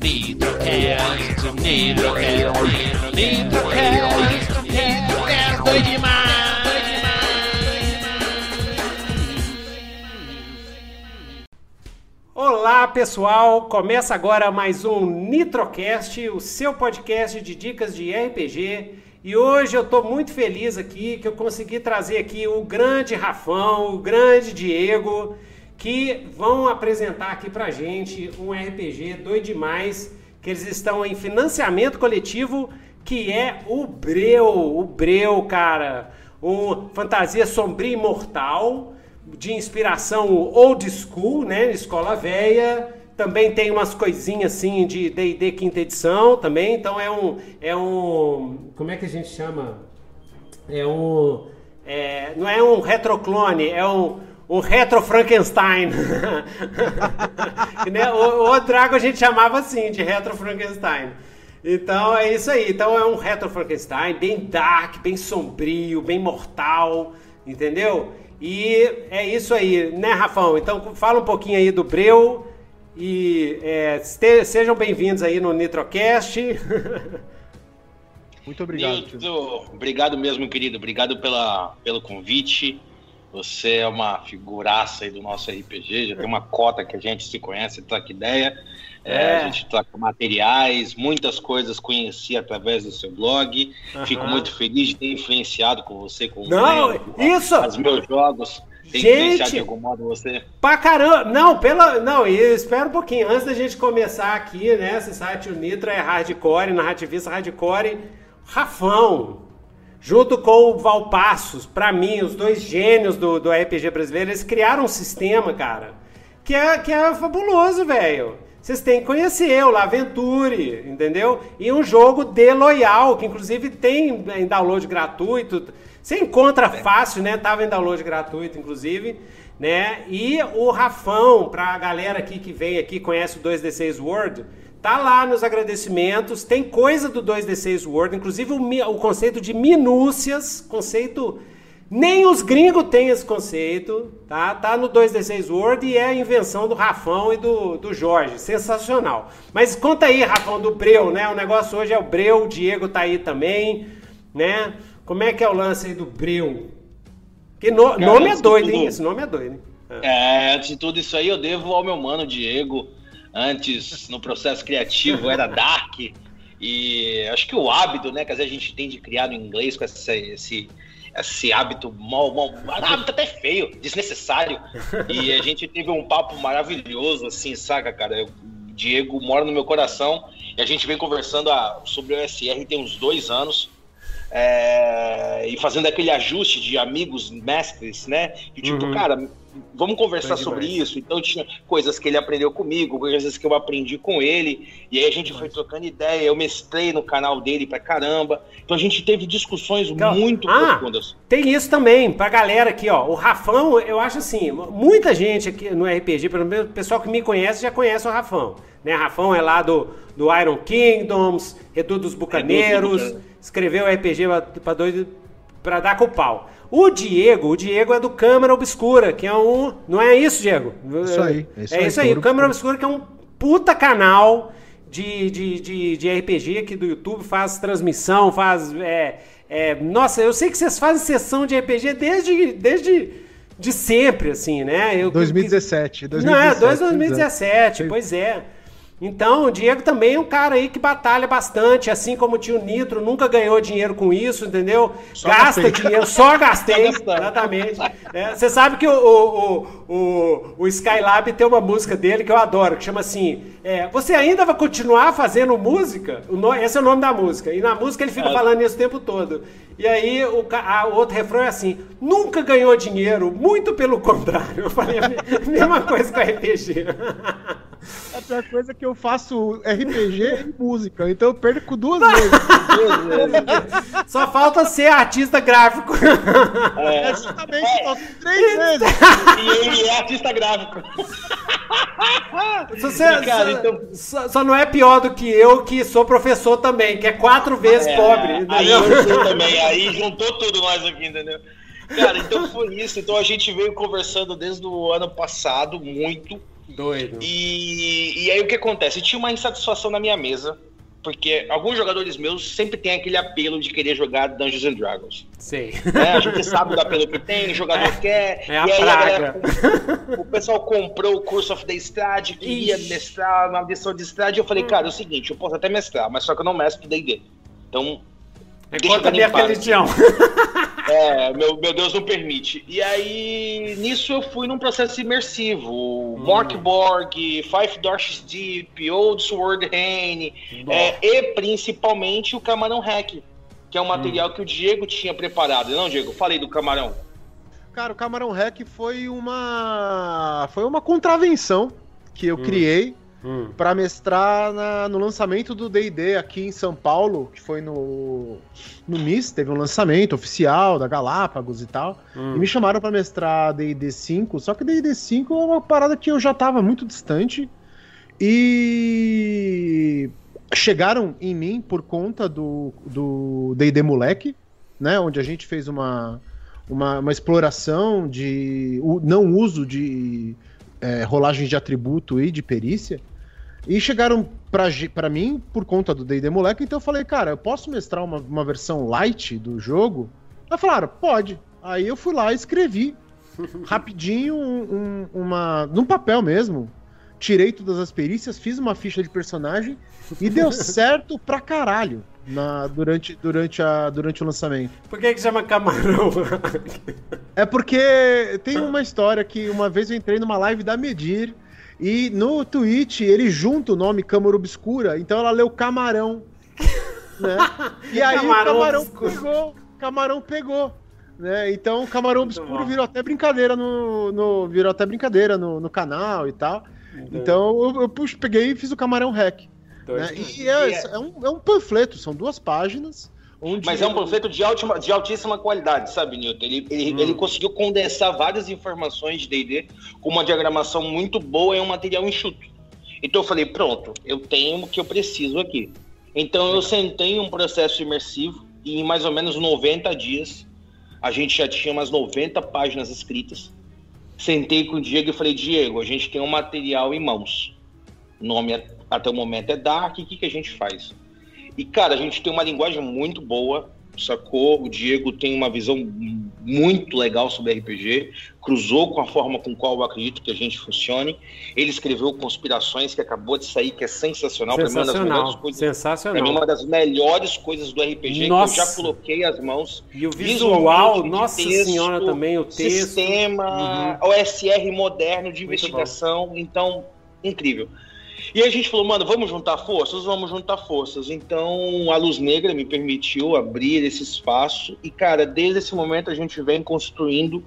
Nitrocast, Nitrocast, Nitrocast, Nitrocast, doido demais, Olá pessoal, começa agora mais um Nitrocast, o seu podcast de dicas de RPG. E hoje eu estou muito feliz aqui que eu consegui trazer aqui o grande Rafão, o grande Diego, que vão apresentar aqui pra gente um RPG doido demais, que eles estão em financiamento coletivo, que é o Breu, o Breu, cara, um fantasia sombria e mortal, de inspiração old school, né, escola velha, também tem umas coisinhas assim de D&D quinta edição também, então é um é um como é que a gente chama? É um é, não é um retroclone, é um um retro Frankenstein. né? o, o Drago a gente chamava assim de retro Frankenstein. Então é isso aí. Então é um retro Frankenstein bem dark, bem sombrio, bem mortal, entendeu? E é isso aí, né, Rafão? Então fala um pouquinho aí do Breu e é, este, sejam bem-vindos aí no Nitrocast. Muito obrigado. Obrigado mesmo, querido. Obrigado pela, pelo convite. Você é uma figuraça aí do nosso RPG, já tem uma cota que a gente se conhece, troca ideia. É. É, a gente troca materiais, muitas coisas conheci através do seu blog. Uhum. Fico muito feliz de ter influenciado com você, com Não, o isso! Os meus jogos. Tem Gente, de algum modo você? Pra caramba! Não, pela. Não, espera um pouquinho. Antes da gente começar aqui, né? Esse site o Nitro é hardcore, narrativista hardcore. Rafão, junto com o Valpassos, para mim, os dois gênios do, do RPG brasileiro, eles criaram um sistema, cara, que é, que é fabuloso, velho. Vocês têm que conhecer o Laventure, entendeu? E um jogo de loyal, que inclusive tem em download gratuito. Você encontra fácil, né? Tava em download gratuito, inclusive, né? E o Rafão, pra galera aqui que vem aqui, conhece o 2D6 World, Tá lá nos agradecimentos, tem coisa do 2D6 Word, inclusive o, o, conceito de minúcias, conceito. Nem os gringos têm esse conceito, tá? Tá no 2D6 Word e é a invenção do Rafão e do, do Jorge. Sensacional. Mas conta aí, Rafão, do Breu, né? O negócio hoje é o Breu, o Diego tá aí também, né? Como é que é o lance aí do Breu? Que no, Cara, nome é doido, tudo... hein? Esse nome é doido, hein? É. é, de tudo isso aí eu devo ao meu mano Diego Antes, no processo criativo, era dark. E acho que o hábito, né, que às vezes a gente tem de criar no inglês com esse, esse, esse hábito mal, mal, hábito até feio, desnecessário. E a gente teve um papo maravilhoso, assim, saca, cara? o Diego mora no meu coração e a gente vem conversando a, sobre o SR tem uns dois anos. É, e fazendo aquele ajuste de amigos mestres, né? E tipo, uhum. cara, vamos conversar sobre isso. Então tinha coisas que ele aprendeu comigo, coisas que eu aprendi com ele, e aí a gente foi trocando ideia, eu mestrei no canal dele pra caramba. Então a gente teve discussões então, muito ah, profundas. Tem isso também, pra galera aqui, ó. O Rafão, eu acho assim, muita gente aqui no RPG, pelo menos o pessoal que me conhece já conhece o Rafão. Né? Rafão é lá do, do Iron Kingdoms, Reduto dos Bucaneiros, escreveu RPG pra, doido, pra dar com o pau. O Diego, o Diego é do Câmara Obscura, que é um. Não é isso, Diego? Isso aí. É isso, é isso aí. O Câmara Obscura, que é um puta canal de, de, de, de RPG aqui do YouTube, faz transmissão, faz. É, é, nossa, eu sei que vocês fazem sessão de RPG desde. desde de sempre, assim, né? Eu, 2017, 2017. Não, é, 2017, pois é. Então, o Diego também é um cara aí que batalha bastante, assim como o tio Nitro, nunca ganhou dinheiro com isso, entendeu? Só Gasta gastei. dinheiro, só gastei, exatamente. É, você sabe que o, o, o, o, Skylab tem uma música dele que eu adoro, que chama assim, é, você ainda vai continuar fazendo música? O, esse é o nome da música. E na música ele fica é. falando isso o tempo todo. E aí o, a, o outro refrão é assim, nunca ganhou dinheiro, muito pelo contrário. Eu falei a mesma coisa com a RPG. A pior coisa é que eu faço RPG e música, então eu perco duas vezes. duas vezes. Só falta ser artista gráfico. É, justamente, faço três vezes. E ele é artista gráfico. Você, cara, só, então... só, só, não é pior do que eu, que sou professor também, que é quatro vezes é, pobre. Entendeu? Aí eu também, aí juntou tudo nós aqui, entendeu? Cara, então foi isso. Então a gente veio conversando desde o ano passado muito Doido. E, e aí o que acontece? Tinha uma insatisfação na minha mesa, porque alguns jogadores meus sempre têm aquele apelo de querer jogar Dungeons and Dragons. Sei. né? A gente sabe do apelo que tem, o jogador quer. é a e aí praga. galera- o pessoal comprou o Curse of the Strade, queria Ixi. mestrar uma lição de Strade. Eu falei, cara, é o seguinte, eu posso até mestrar, mas só que eu não mestro D&D. Então, É Deixa eu contra a minha religião. é, meu, meu Deus não permite. E aí, nisso eu fui num processo imersivo. Hum. Morkborg, Five Dorches Deep, Old Sword Rain, é, e principalmente o Camarão Hack, que é um Hum. material que o Diego tinha preparado. Não, Diego? Falei do Camarão. Cara, o Camarão Hack foi uma. Foi uma contravenção que eu criei Hum. pra mestrar na- no lançamento do D&D aqui em São Paulo, que foi no no MIS, teve um lançamento oficial da Galápagos e tal. Hum. E me chamaram pra mestrar D&D 5, só que D&D 5 é uma parada que eu já tava muito distante e chegaram em mim por conta do do D&D moleque, né, onde a gente fez uma uma, uma exploração de o não uso de é, rolagens de atributo e de perícia. E chegaram pra mim por conta do D&D Moleque, então eu falei, cara, eu posso mestrar uma, uma versão light do jogo? Aí falaram, pode. Aí eu fui lá e escrevi rapidinho um- um- uma... num papel mesmo. Tirei todas as perícias, fiz uma ficha de personagem e deu certo pra caralho na, durante, durante, a, durante o lançamento. Por que que chama camarão? É porque tem uma história que uma vez eu entrei numa live da Medir e no Twitch ele junta o nome Câmara Obscura, então ela leu Camarão. Né? E aí Camarão o Camarão Obscuro. pegou. Camarão pegou. Né? Então o Camarão Muito Obscuro bom. virou até brincadeira no, no- virou até brincadeira no, no canal e tal. Então eu, eu puxo, peguei e fiz o Camarão Hack. Né? E é, é um, é um panfleto, são duas páginas. Onde Mas é um panfleto de, altima- de altíssima qualidade, sabe, Newton? Ele, ele, Hum. ele conseguiu condensar várias informações de D&D com uma diagramação muito boa e um material enxuto. Então eu falei, pronto, eu tenho o que eu preciso aqui. Então eu sentei em um processo imersivo e em mais ou menos 90 dias a gente já tinha umas 90 páginas escritas. Sentei com o Diego e falei, Diego, a gente tem um material em mãos. O nome é- até o momento é Dark, o que, que a gente faz? E, cara, a gente tem uma linguagem muito boa, sacou? O Diego tem uma visão muito legal sobre RPG, cruzou com a forma com qual eu acredito que a gente funcione. Ele escreveu Conspirações, que acabou de sair, que é sensacional. Pra mim, uma das melhores Sensacional. coisas, pra mim, Sensacional. uma das melhores coisas do RPG Nossa. que eu já coloquei as mãos. E o visual, nossa texto, senhora, também, o texto. Uhum. Sistema, OSR moderno de Muito investigação. Então, incrível. E a gente falou, mano, vamos juntar forças? Vamos juntar forças. Então, a Luz Negra me permitiu abrir esse espaço. E, cara, desde esse momento a gente vem construindo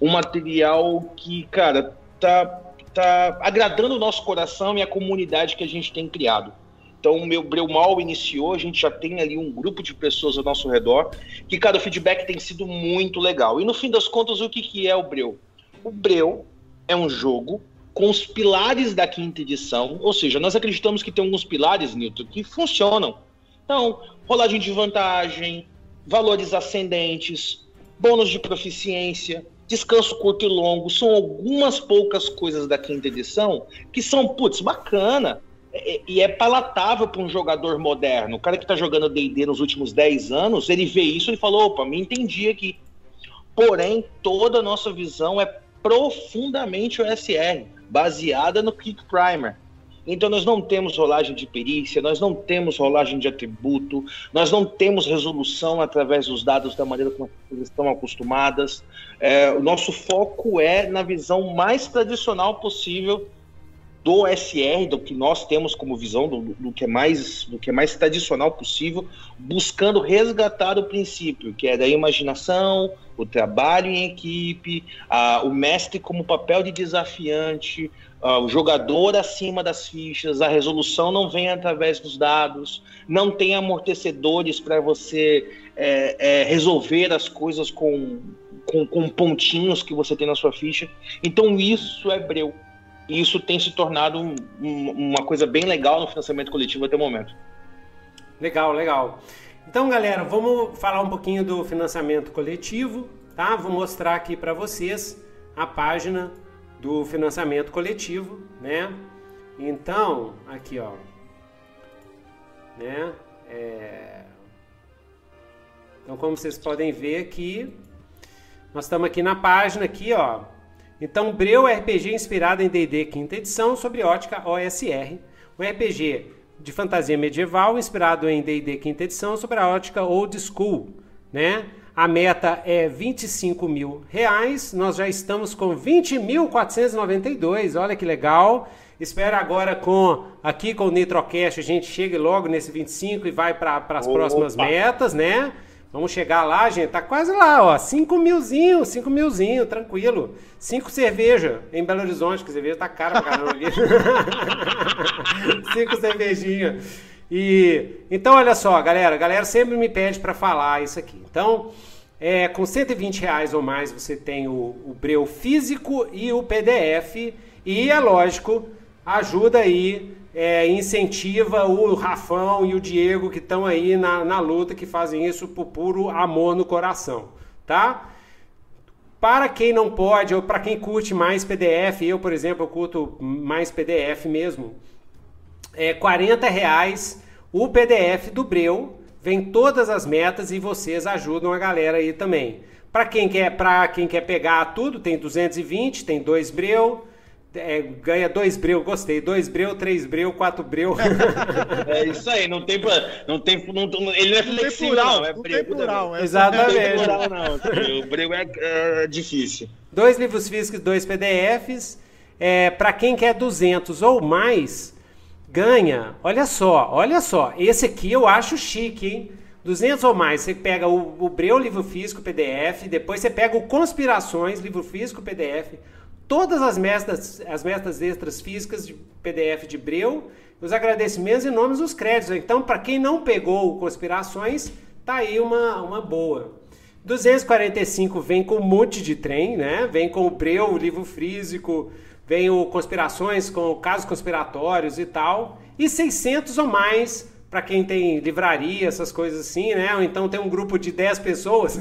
um material que, cara, tá, tá agradando o nosso coração e a comunidade que a gente tem criado. Então, o meu Breu Mal iniciou, a gente já tem ali um grupo de pessoas ao nosso redor, que, cara, o feedback tem sido muito legal. E no fim das contas, o que, que é o Breu? O Breu é um jogo com os pilares da quinta edição, ou seja, nós acreditamos que tem alguns pilares, Newton, que funcionam. Então, rolagem de vantagem, valores ascendentes, bônus de proficiência, descanso curto e longo, são algumas poucas coisas da quinta edição que são, putz, bacana. É- é- E é palatável para um jogador moderno. O cara que está jogando D&D nos últimos 10 anos, ele vê isso e fala, opa, me entendi aqui. Porém, toda a nossa visão é profundamente OSR, baseada no Kick Primer. Então nós não temos rolagem de perícia, nós não temos rolagem de atributo, nós não temos resolução através dos dados da maneira como eles estão acostumadas. É, o nosso foco é na visão mais tradicional possível do SR, do que nós temos como visão, do, do que é mais, do que é mais tradicional possível, buscando resgatar o princípio, que é da imaginação, o trabalho em equipe, ah, o mestre como papel de desafiante, ah, o jogador acima das fichas, a resolução não vem através dos dados, não tem amortecedores para você é, é, resolver as coisas com, com, com pontinhos que você tem na sua ficha. Então isso é breu. E isso tem se tornado um- um- uma coisa bem legal no financiamento coletivo até o momento. Legal, legal. Então, galera, vamos falar um pouquinho do financiamento coletivo, tá? Vou mostrar aqui para vocês a página do financiamento coletivo, né? Então, aqui ó, né? É... Então, como vocês podem ver aqui, nós estamos aqui na página aqui, ó. Então, Breu RPG inspirado em D&D quinta edição sobre ótica OSR, um RPG de fantasia medieval inspirado em D&D quinta edição sobre a ótica Old School, né? A meta é 25 mil reais. Nós já estamos com 20.492. Olha que legal. Espero agora com aqui com o Nitrocast a gente chegue logo nesse 25 e vai para as próximas metas, né? Vamos chegar lá, gente. Tá quase lá, ó. 5 milzinho, 5 milzinho, tranquilo. 5 cerveja em Belo Horizonte, que cerveja tá cara pra caramba aqui. 5 cervejinhas. E então olha só, galera, galera sempre me pede para falar isso aqui. Então, é, com 120 reais ou mais você tem o, o breu físico e o PDF e é lógico, ajuda aí, é, incentiva o Rafão e o Diego que estão aí na, na luta, que fazem isso por puro amor no coração, tá? Para quem não pode, ou para quem curte mais PDF, eu, por exemplo, eu curto mais PDF mesmo, é 40 reais o PDF do Breu, vem todas as metas e vocês ajudam a galera aí também. Para quem quer, para quem quer pegar tudo, tem 220, tem dois Breu, é, ganha dois breu, gostei. Dois breu, três breu, quatro breu. É isso aí, não tem. Não tem não, ele não é flexível, não. não. É não breu, tem plural, é Exatamente. Não tem plural, não. O breu é, é difícil. Dois livros físicos, dois PDFs. É, Para quem quer 200 ou mais, ganha. Olha só, olha só. Esse aqui eu acho chique, hein? 200 ou mais, você pega o, o Breu livro físico PDF, depois você pega o Conspirações livro físico PDF, todas as metas, as metas extras físicas de PDF de Breu, os agradecimentos e nomes dos créditos. Então, para quem não pegou Conspirações, tá aí uma, uma boa. 245 vem com um monte de trem, né? Vem com o Breu, o livro físico, vem o Conspirações com casos conspiratórios e tal. E 600 ou mais para quem tem livraria, essas coisas assim, né? Ou então tem um grupo de 10 pessoas,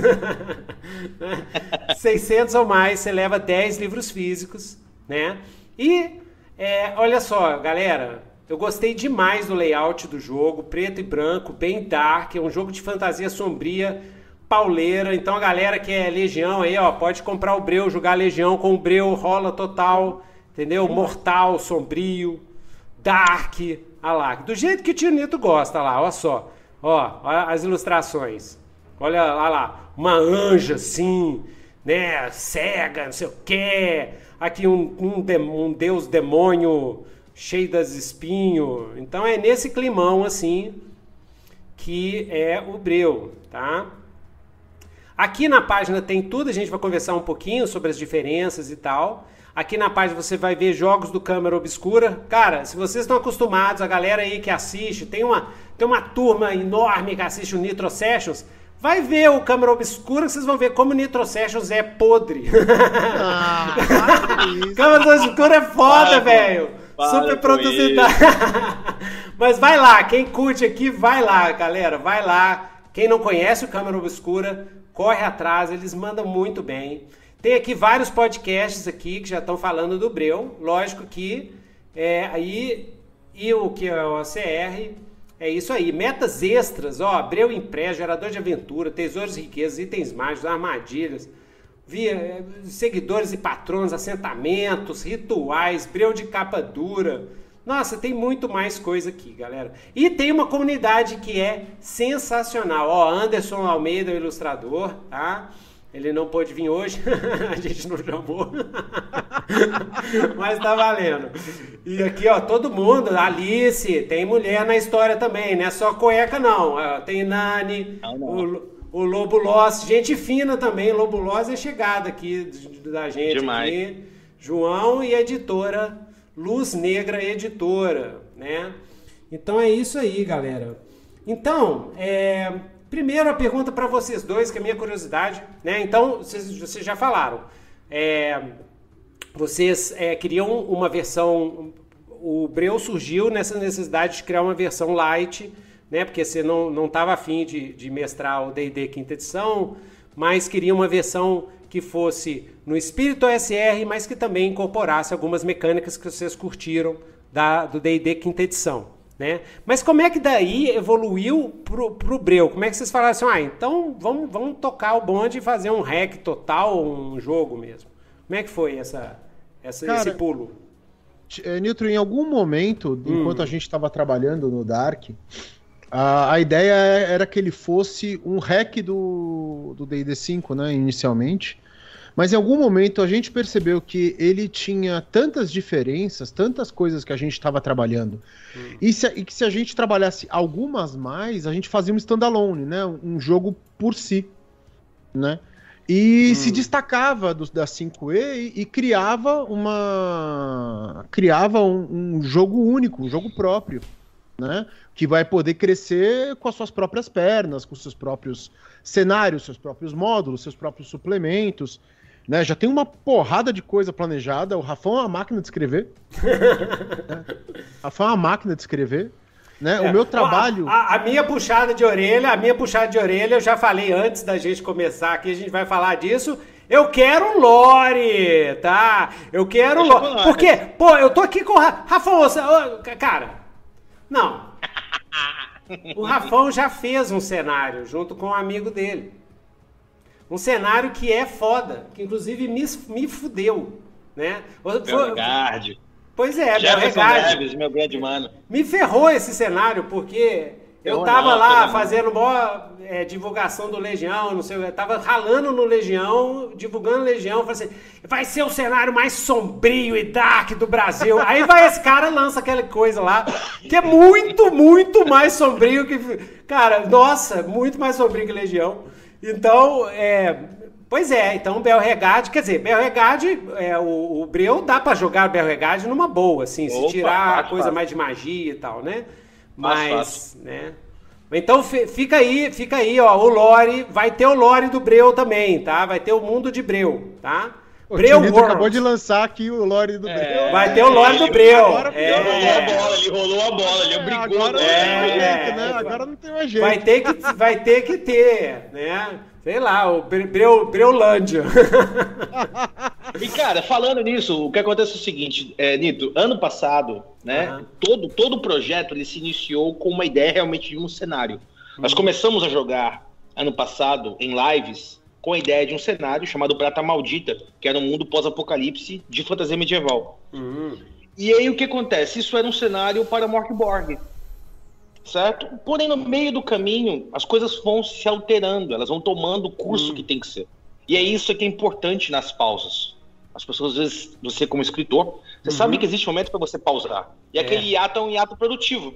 600 ou mais, você leva 10 livros físicos, né? E é, olha só, galera, eu gostei demais do layout do jogo, preto e branco, bem dark, é um jogo de fantasia sombria, pauleira. Então a galera que é Legião aí, ó, pode comprar o Breu, jogar Legião com o Breu, rola total, entendeu? Mortal, sombrio, dark, Olha lá, do jeito que o tio Nito gosta lá, olha só. Ó, olha as ilustrações. Olha, olha lá, uma anja assim, né, cega, não sei o quê. Aqui um, um, um deus demônio cheio das espinhos. Então é nesse climão assim que é o breu, tá? Aqui na página tem tudo, a gente vai conversar um pouquinho sobre as diferenças e tal. Aqui na página você vai ver jogos do câmera obscura. Cara, se vocês estão acostumados, a galera aí que assiste, tem uma, tem uma turma enorme que assiste o Nitro Sessions, vai ver o câmera obscura, vocês vão ver como o Nitro Sessions é podre. Ah, câmera obscura é foda, velho. Super produzida. Mas vai lá, quem curte aqui, vai lá, galera, vai lá. Quem não conhece o câmera obscura, corre atrás, eles mandam muito bem. Tem aqui vários podcasts aqui que já estão falando do Breu. Lógico que é, aí e o que é o OCR é isso aí. Metas extras, ó, Breu Impresso, gerador de aventura, tesouros e riquezas, itens mágicos, armadilhas, via, é, seguidores e patronos, assentamentos, rituais, Breu de capa dura. Nossa, tem muito mais coisa aqui, galera. E tem uma comunidade que é sensacional. Ó, Anderson Almeida, o ilustrador, tá? Ele não pôde vir hoje, a gente não chamou. Mas tá valendo. E aqui, ó, todo mundo, Alice, tem mulher na história também, não é só cueca, não. Tem Nani, não, não. O, o Lobo Loss, gente fina também. Lobo Loss é chegada aqui da gente. Demais. Aqui. João e editora Luz Negra Editora, né? Então é isso aí, galera. Então, é, Primeiro, a pergunta para vocês dois, que é a minha curiosidade, né? Então, vocês, vocês já falaram. É, vocês é, queriam uma versão. O Breu surgiu nessa necessidade de criar uma versão light, né? Porque você não estava afim de, de mestrar o DD quinta edição, mas queria uma versão que fosse no espírito OSR, mas que também incorporasse algumas mecânicas que vocês curtiram da, do D&D quinta edição. Né? Mas como é que daí evoluiu pro, pro Breu? Como é que vocês falaram assim, ah, então vamos, vamos tocar o bonde e fazer um hack total, um jogo mesmo? Como é que foi essa, essa Cara, esse pulo? É, Nitro, em algum momento, Hum. enquanto a gente estava trabalhando no Dark, a, a ideia era que ele fosse um hack do do D&D 5, né, inicialmente. Mas em algum momento a gente percebeu que ele tinha tantas diferenças, tantas coisas que a gente estava trabalhando. E, se, e que se a gente trabalhasse algumas mais, a gente fazia um standalone, né? Um jogo por si, né? E se destacava dos, da 5E e, e criava uma criava um, um jogo único, um jogo próprio, né? Que vai poder crescer com as suas próprias pernas, com seus próprios cenários, seus próprios módulos, seus próprios suplementos. Né, já tem uma porrada de coisa planejada. O Rafão é uma máquina de escrever. né? Rafão é uma máquina de escrever. Né? O meu trabalho. É. A, a minha puxada de orelha, a minha puxada de orelha, eu já falei antes da gente começar aqui, a gente vai falar disso. Eu quero lore, tá? Eu quero lore. eu falar. Por quê? Pô, eu tô aqui com o Ra- Rafão. você- Cara, não. O Rafão já fez um cenário junto com um amigo dele. Um cenário que é foda, que inclusive me, me fudeu, né? Foi- Belgard. Pois é, Jefferson Belregard. Neves, meu grande mano. Me ferrou esse cenário, porque eu tava lá fazendo maior é, divulgação do Legião, não sei, eu tava ralando no Legião, divulgando Legião, falei assim, vai ser o cenário mais sombrio e dark do Brasil. Aí vai esse cara lança aquela coisa lá, que é muito, muito mais sombrio que. Cara, nossa, muito mais sombrio que Legião. Então, é. Pois é, então Belregard, quer dizer, Belregard, é, o, o Breu dá pra jogar Belregard numa boa, assim, se Opa, tirar a coisa fácil. mais de magia e tal, né? Mas, né? Então fi- fica aí, fica aí, ó, o lore, vai ter o lore do Breu também, tá? Vai ter o mundo de Breu, tá? O Breu World. acabou de lançar aqui o lore do Breu. Vai ter o lore do Breu. Agora É. Rolou a bola, ele rolou a bola, ele É, brigou. agora não né? tem mais É. jeito, né? Agora não tem mais jeito. Vai ter que, vai ter que ter, né? Sei lá, o Bre- Breu, Breulândia. E cara, falando nisso, o que acontece é o seguinte, é, Nito, ano passado, né, Aham. todo, todo o projeto ele se iniciou com uma ideia realmente de um cenário. Nós começamos a jogar ano passado em lives com a ideia de um cenário chamado Prata Maldita, que era um mundo pós-apocalipse de fantasia medieval. Hum, E aí o que acontece? Isso era um cenário para Morkborg. Certo? Porém, no meio do caminho, as coisas vão se alterando, elas vão tomando o curso que tem que ser. E é isso que é importante nas pausas. As pessoas, às vezes, você como escritor, você sabe que existe um momento para você pausar. E É. aquele hiato é um hiato produtivo.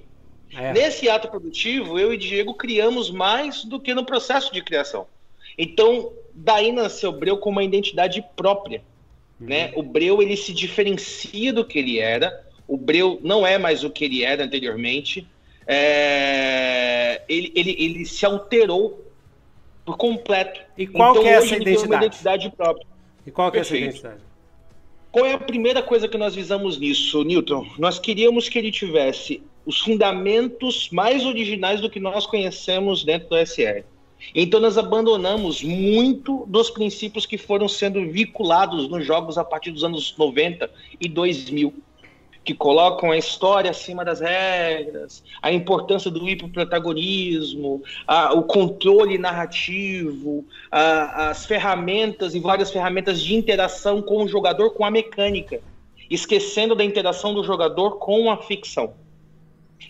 é. Nesse hiato produtivo, eu e Diego criamos mais do que no processo de criação. Então, daí nasceu o Breu com uma identidade própria. Né? O Breu ele se diferencia do que ele era. O Breu não é mais o que ele era anteriormente. É, Ele, ele, ele se alterou por completo. E qual que é essa ele tem uma identidade? identidade própria. E qual que é essa identidade? Qual é a primeira coisa que nós visamos nisso, Newton? Nós queríamos que ele tivesse os fundamentos mais originais do que nós conhecemos dentro do SR. Então nós abandonamos muito dos princípios que foram sendo vinculados nos jogos a partir dos anos 90 e 2000, que colocam a história acima das regras, a importância do hiperprotagonismo, a- o controle narrativo, a- as ferramentas e várias ferramentas de interação com o jogador com a mecânica, esquecendo da interação do jogador com a ficção.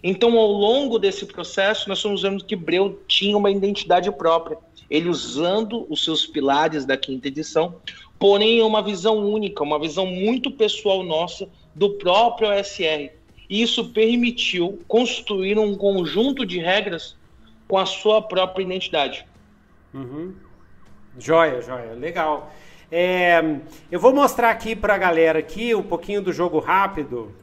Então, ao longo desse processo, nós fomos vendo que Breu tinha uma identidade própria. Ele usando os seus pilares da quinta edição, porém uma visão única, uma visão muito pessoal nossa do próprio OSR. E isso permitiu construir um conjunto de regras com a sua própria identidade. Uhum. Joia, joia, legal. É, eu vou mostrar aqui pra galera aqui um pouquinho do jogo rápido,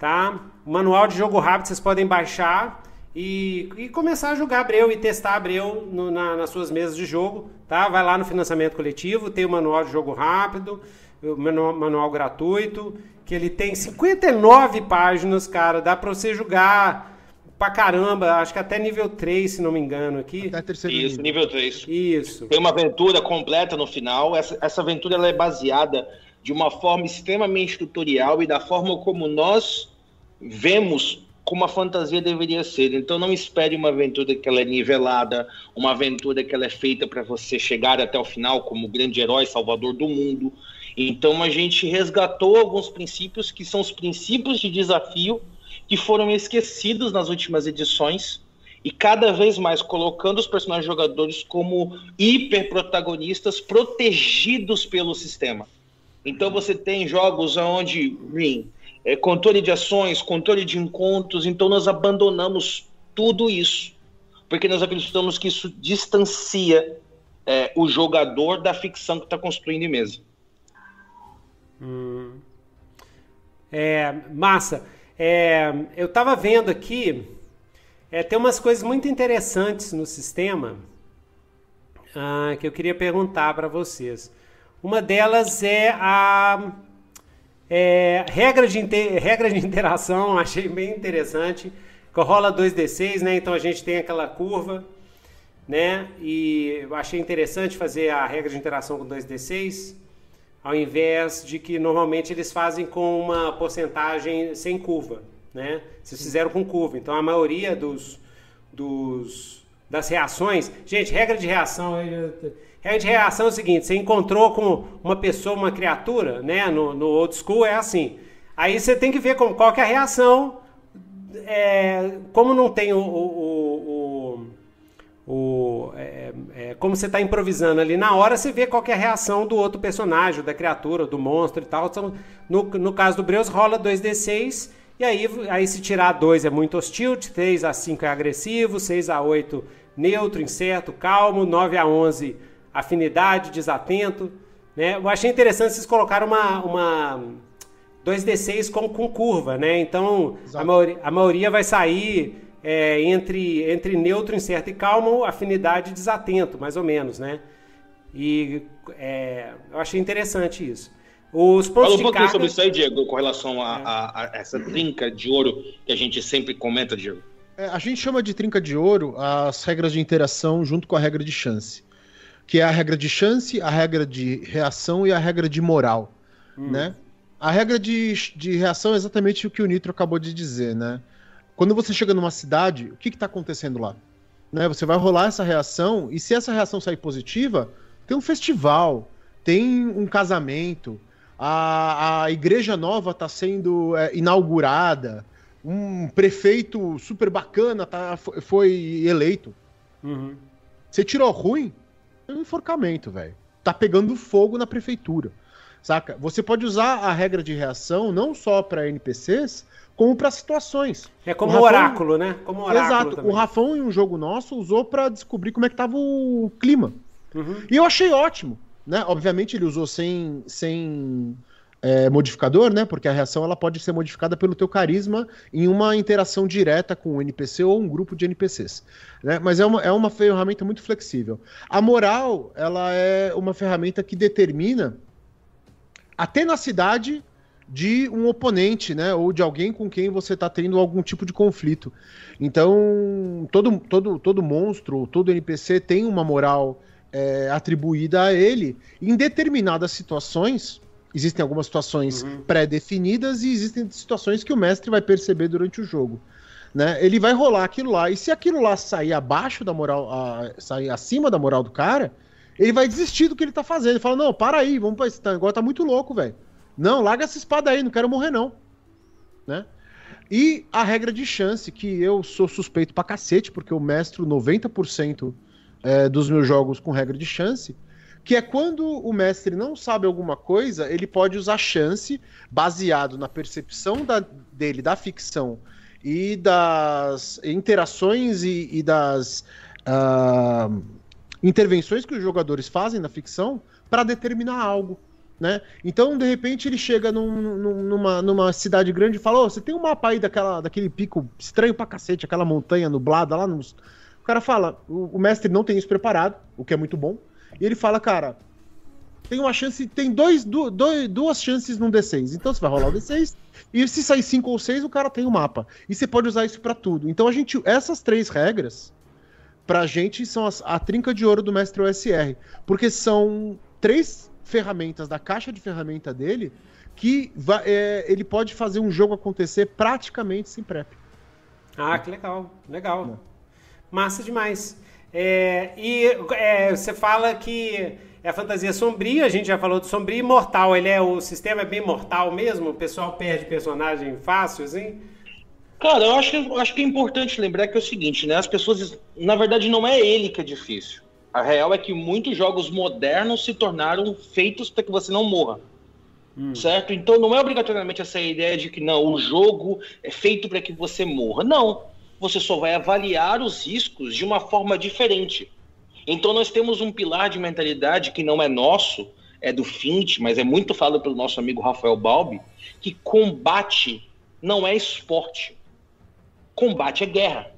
tá? O manual de jogo rápido vocês podem baixar e, e começar a jogar Abreu e testar Abreu no- na- nas suas mesas de jogo, tá? Vai lá no financiamento coletivo, tem o manual de jogo rápido, o manual, manual gratuito, que ele tem 59 páginas, cara, dá pra você jogar pra caramba, acho que até nível 3, se não me engano aqui. Até terceiro Isso, nível. nível 3. Isso. Tem uma aventura completa no final. Essa, essa aventura ela é baseada de uma forma extremamente tutorial e da forma como nós vemos como a fantasia deveria ser. Então não espere uma aventura que ela é nivelada, uma aventura que ela é feita para você chegar até o final como grande herói, salvador do mundo. Então a gente resgatou alguns princípios que são os princípios de desafio que foram esquecidos nas últimas edições e cada vez mais colocando os personagens jogadores como hiperprotagonistas protegidos pelo sistema. Então você tem jogos onde é, controle de ações, controle de encontros, então nós abandonamos tudo isso, porque nós acreditamos que isso distancia é, o jogador da ficção que está construindo em mesa. É, massa. É, eu tava vendo aqui, é, tem umas coisas muito interessantes no sistema ah, que eu queria perguntar para vocês. Uma delas é a é, regra, de inte- regra de interação, achei bem interessante. Rola 2d6, né? Então a gente tem aquela curva, né? E eu achei interessante fazer a regra de interação com 2d6, ao invés de que normalmente eles fazem com uma porcentagem sem curva, né? Vocês fizeram com curva. Então a maioria dos, dos das reações, gente, regra de reação, eu- regra de reação é o seguinte: você encontrou com uma pessoa, uma criatura, né? No, no old school é assim. Aí você tem que ver como, qual que é a reação. É, como não tem o, o- o- o- é, é, como você está improvisando ali na hora, você vê qual é a reação do outro personagem, da criatura, do monstro e tal. Então, no, no caso do Breus, rola 2d6, e aí, aí se tirar 2 é muito hostil, 3 a 5 é agressivo, 6 a 8 neutro, incerto, calmo, 9 a 11 afinidade, desatento. Né? Eu achei interessante vocês colocaram uma, uma 2d6 com, com curva, né? Então a maioria, a maioria vai sair é, entre, entre neutro, incerto e calmo, afinidade e desatento, mais ou menos, né? E é, eu achei interessante isso. Os pontos Fala um pouquinho carga... sobre isso aí, Diego, com relação a, a- a essa trinca de ouro que a gente sempre comenta, Diego. É, a gente chama de trinca de ouro as regras de interação junto com a regra de chance. Que é a regra de chance, a regra de reação e a regra de moral. Né? A regra de, de reação é exatamente o que o Nitro acabou de dizer, né? Quando você chega numa cidade, o que está acontecendo lá? Né? Você vai rolar essa reação, e se essa reação sair positiva, tem um festival, tem um casamento, a, a igreja nova está sendo é, inaugurada, um prefeito super bacana tá, foi, foi eleito. Uhum. Você tirou ruim, um enforcamento, velho. Tá pegando fogo na prefeitura. Saca? Você pode usar a regra de reação não só para NPCs, como para situações. É como O Rafão- oráculo, né? Como o oráculo Exato. também. O Rafão, em um jogo nosso, usou para descobrir como é que tava o clima. Uhum. E eu achei ótimo. Né? Obviamente, ele usou sem, sem é, modificador, né? Porque a reação ela pode ser modificada pelo teu carisma em uma interação direta com um NPC ou um grupo de NPCs. Né? Mas é uma, é uma ferramenta muito flexível. A moral, ela é uma ferramenta que determina a tenacidade de um oponente, né? Ou de alguém com quem você está tendo algum tipo de conflito. Então, todo, todo, todo monstro, todo NPC tem uma moral é, atribuída a ele. Em determinadas situações, existem algumas situações Uhum. pré-definidas e existem situações que o mestre vai perceber durante o jogo. Né? Ele vai rolar aquilo lá, e se aquilo lá sair abaixo da moral, a- sair acima da moral do cara, ele vai desistir do que ele tá fazendo. Ele fala: Não, para aí, vamos pra esse negócio tá muito louco, velho. Não, larga essa espada aí, não quero morrer, não. Né? E a regra de chance, que eu sou suspeito pra cacete, porque eu mestro 90% é, dos meus jogos com regra de chance, que é quando o mestre não sabe alguma coisa, ele pode usar chance baseado na percepção da- dele da ficção e das interações e, e das ah, intervenções que os jogadores fazem na ficção para determinar algo. Né? Então, de repente, ele chega num- num- numa, numa cidade grande e fala: Ô, você tem um mapa aí daquela, daquele pico estranho pra cacete, aquela montanha nublada lá nos. O cara fala: o, o mestre não tem isso preparado, o que é muito bom. E ele fala: Cara, tem uma chance, tem dois, dois, duas chances num D6. Então você vai rolar o D6 e se sair cinco ou seis, o cara tem o mapa. E você pode usar isso para tudo. Então a gente, essas três regras pra gente são as, a trinca de ouro do mestre OSR, porque são três ferramentas da caixa de ferramenta dele que vai, é, ele pode fazer um jogo acontecer praticamente sem prep. Ah, que legal, legal. Massa demais. É, e é, você fala que é fantasia sombria, a gente já falou do sombrio e mortal. Ele é o sistema é bem mortal mesmo? O pessoal perde personagem fácil, assim? Cara, eu acho, eu acho que é importante lembrar que é o seguinte, né? As pessoas, na verdade, não é ele que é difícil. A real é que muitos jogos modernos se tornaram feitos para que você não morra. Hum. Certo? Então não é obrigatoriamente essa ideia de que não, o jogo é feito para que você morra. Não. Você só vai avaliar os riscos de uma forma diferente. Então nós temos um pilar de mentalidade que não é nosso, é do Fint, mas é muito falado pelo nosso amigo Rafael Balbi, que combate não é esporte. Combate é guerra.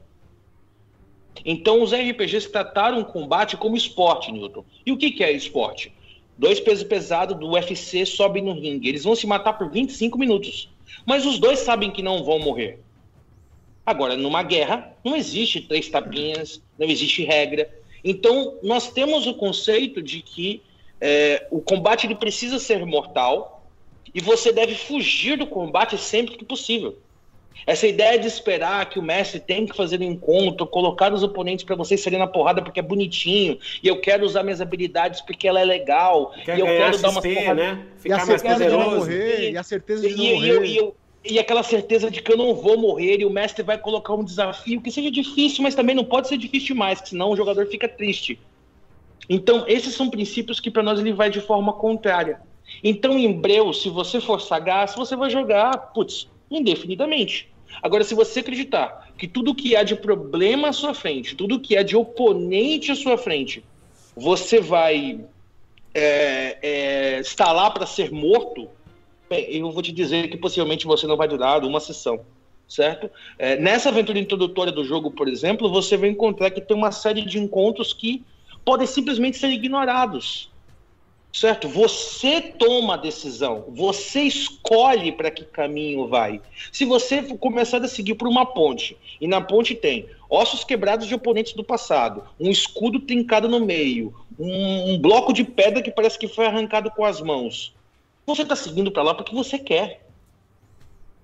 Então os RPGs trataram o combate como esporte, Newton. E o que, que é esporte? Dois pesos pesados do UFC sobem no ringue. Eles vão se matar por 25 minutos. Mas os dois sabem que não vão morrer. Agora, numa guerra, não existe três tapinhas, não existe regra. Então, nós temos o conceito de que é, o combate ele precisa ser mortal e você deve fugir do combate sempre que possível. Essa ideia de esperar que o mestre tem que fazer um encontro, colocar os oponentes para vocês serem na porrada porque é bonitinho, e eu quero usar minhas habilidades porque ela é legal, Quer e eu quero dar umas porradas. né? E Ficar a mais certeza de não poderoso. morrer, e a certeza de não E, e, morrer. eu- e eu- e aquela certeza de que eu não vou morrer e o mestre vai colocar um desafio que seja difícil, mas também não pode ser difícil demais, senão o jogador fica triste. Então, esses são princípios que para nós ele vai de forma contrária. Então, em Breu, se você for sagaz, você vai jogar, putz, indefinidamente. Agora, se você acreditar que tudo que há de problema à sua frente, tudo que há de oponente à sua frente, você vai é, é, estar lá para ser morto, eu vou te dizer que possivelmente você não vai durar uma sessão, certo? É, nessa aventura introdutória do jogo, por exemplo, você vai encontrar que tem uma série de encontros que podem simplesmente ser ignorados, certo? Você toma a decisão, você escolhe para que caminho vai. Se você começar a seguir por uma ponte, e na ponte tem ossos quebrados de oponentes do passado, um escudo trincado no meio, um, um bloco de pedra que parece que foi arrancado com as mãos. Você está seguindo para lá porque você quer.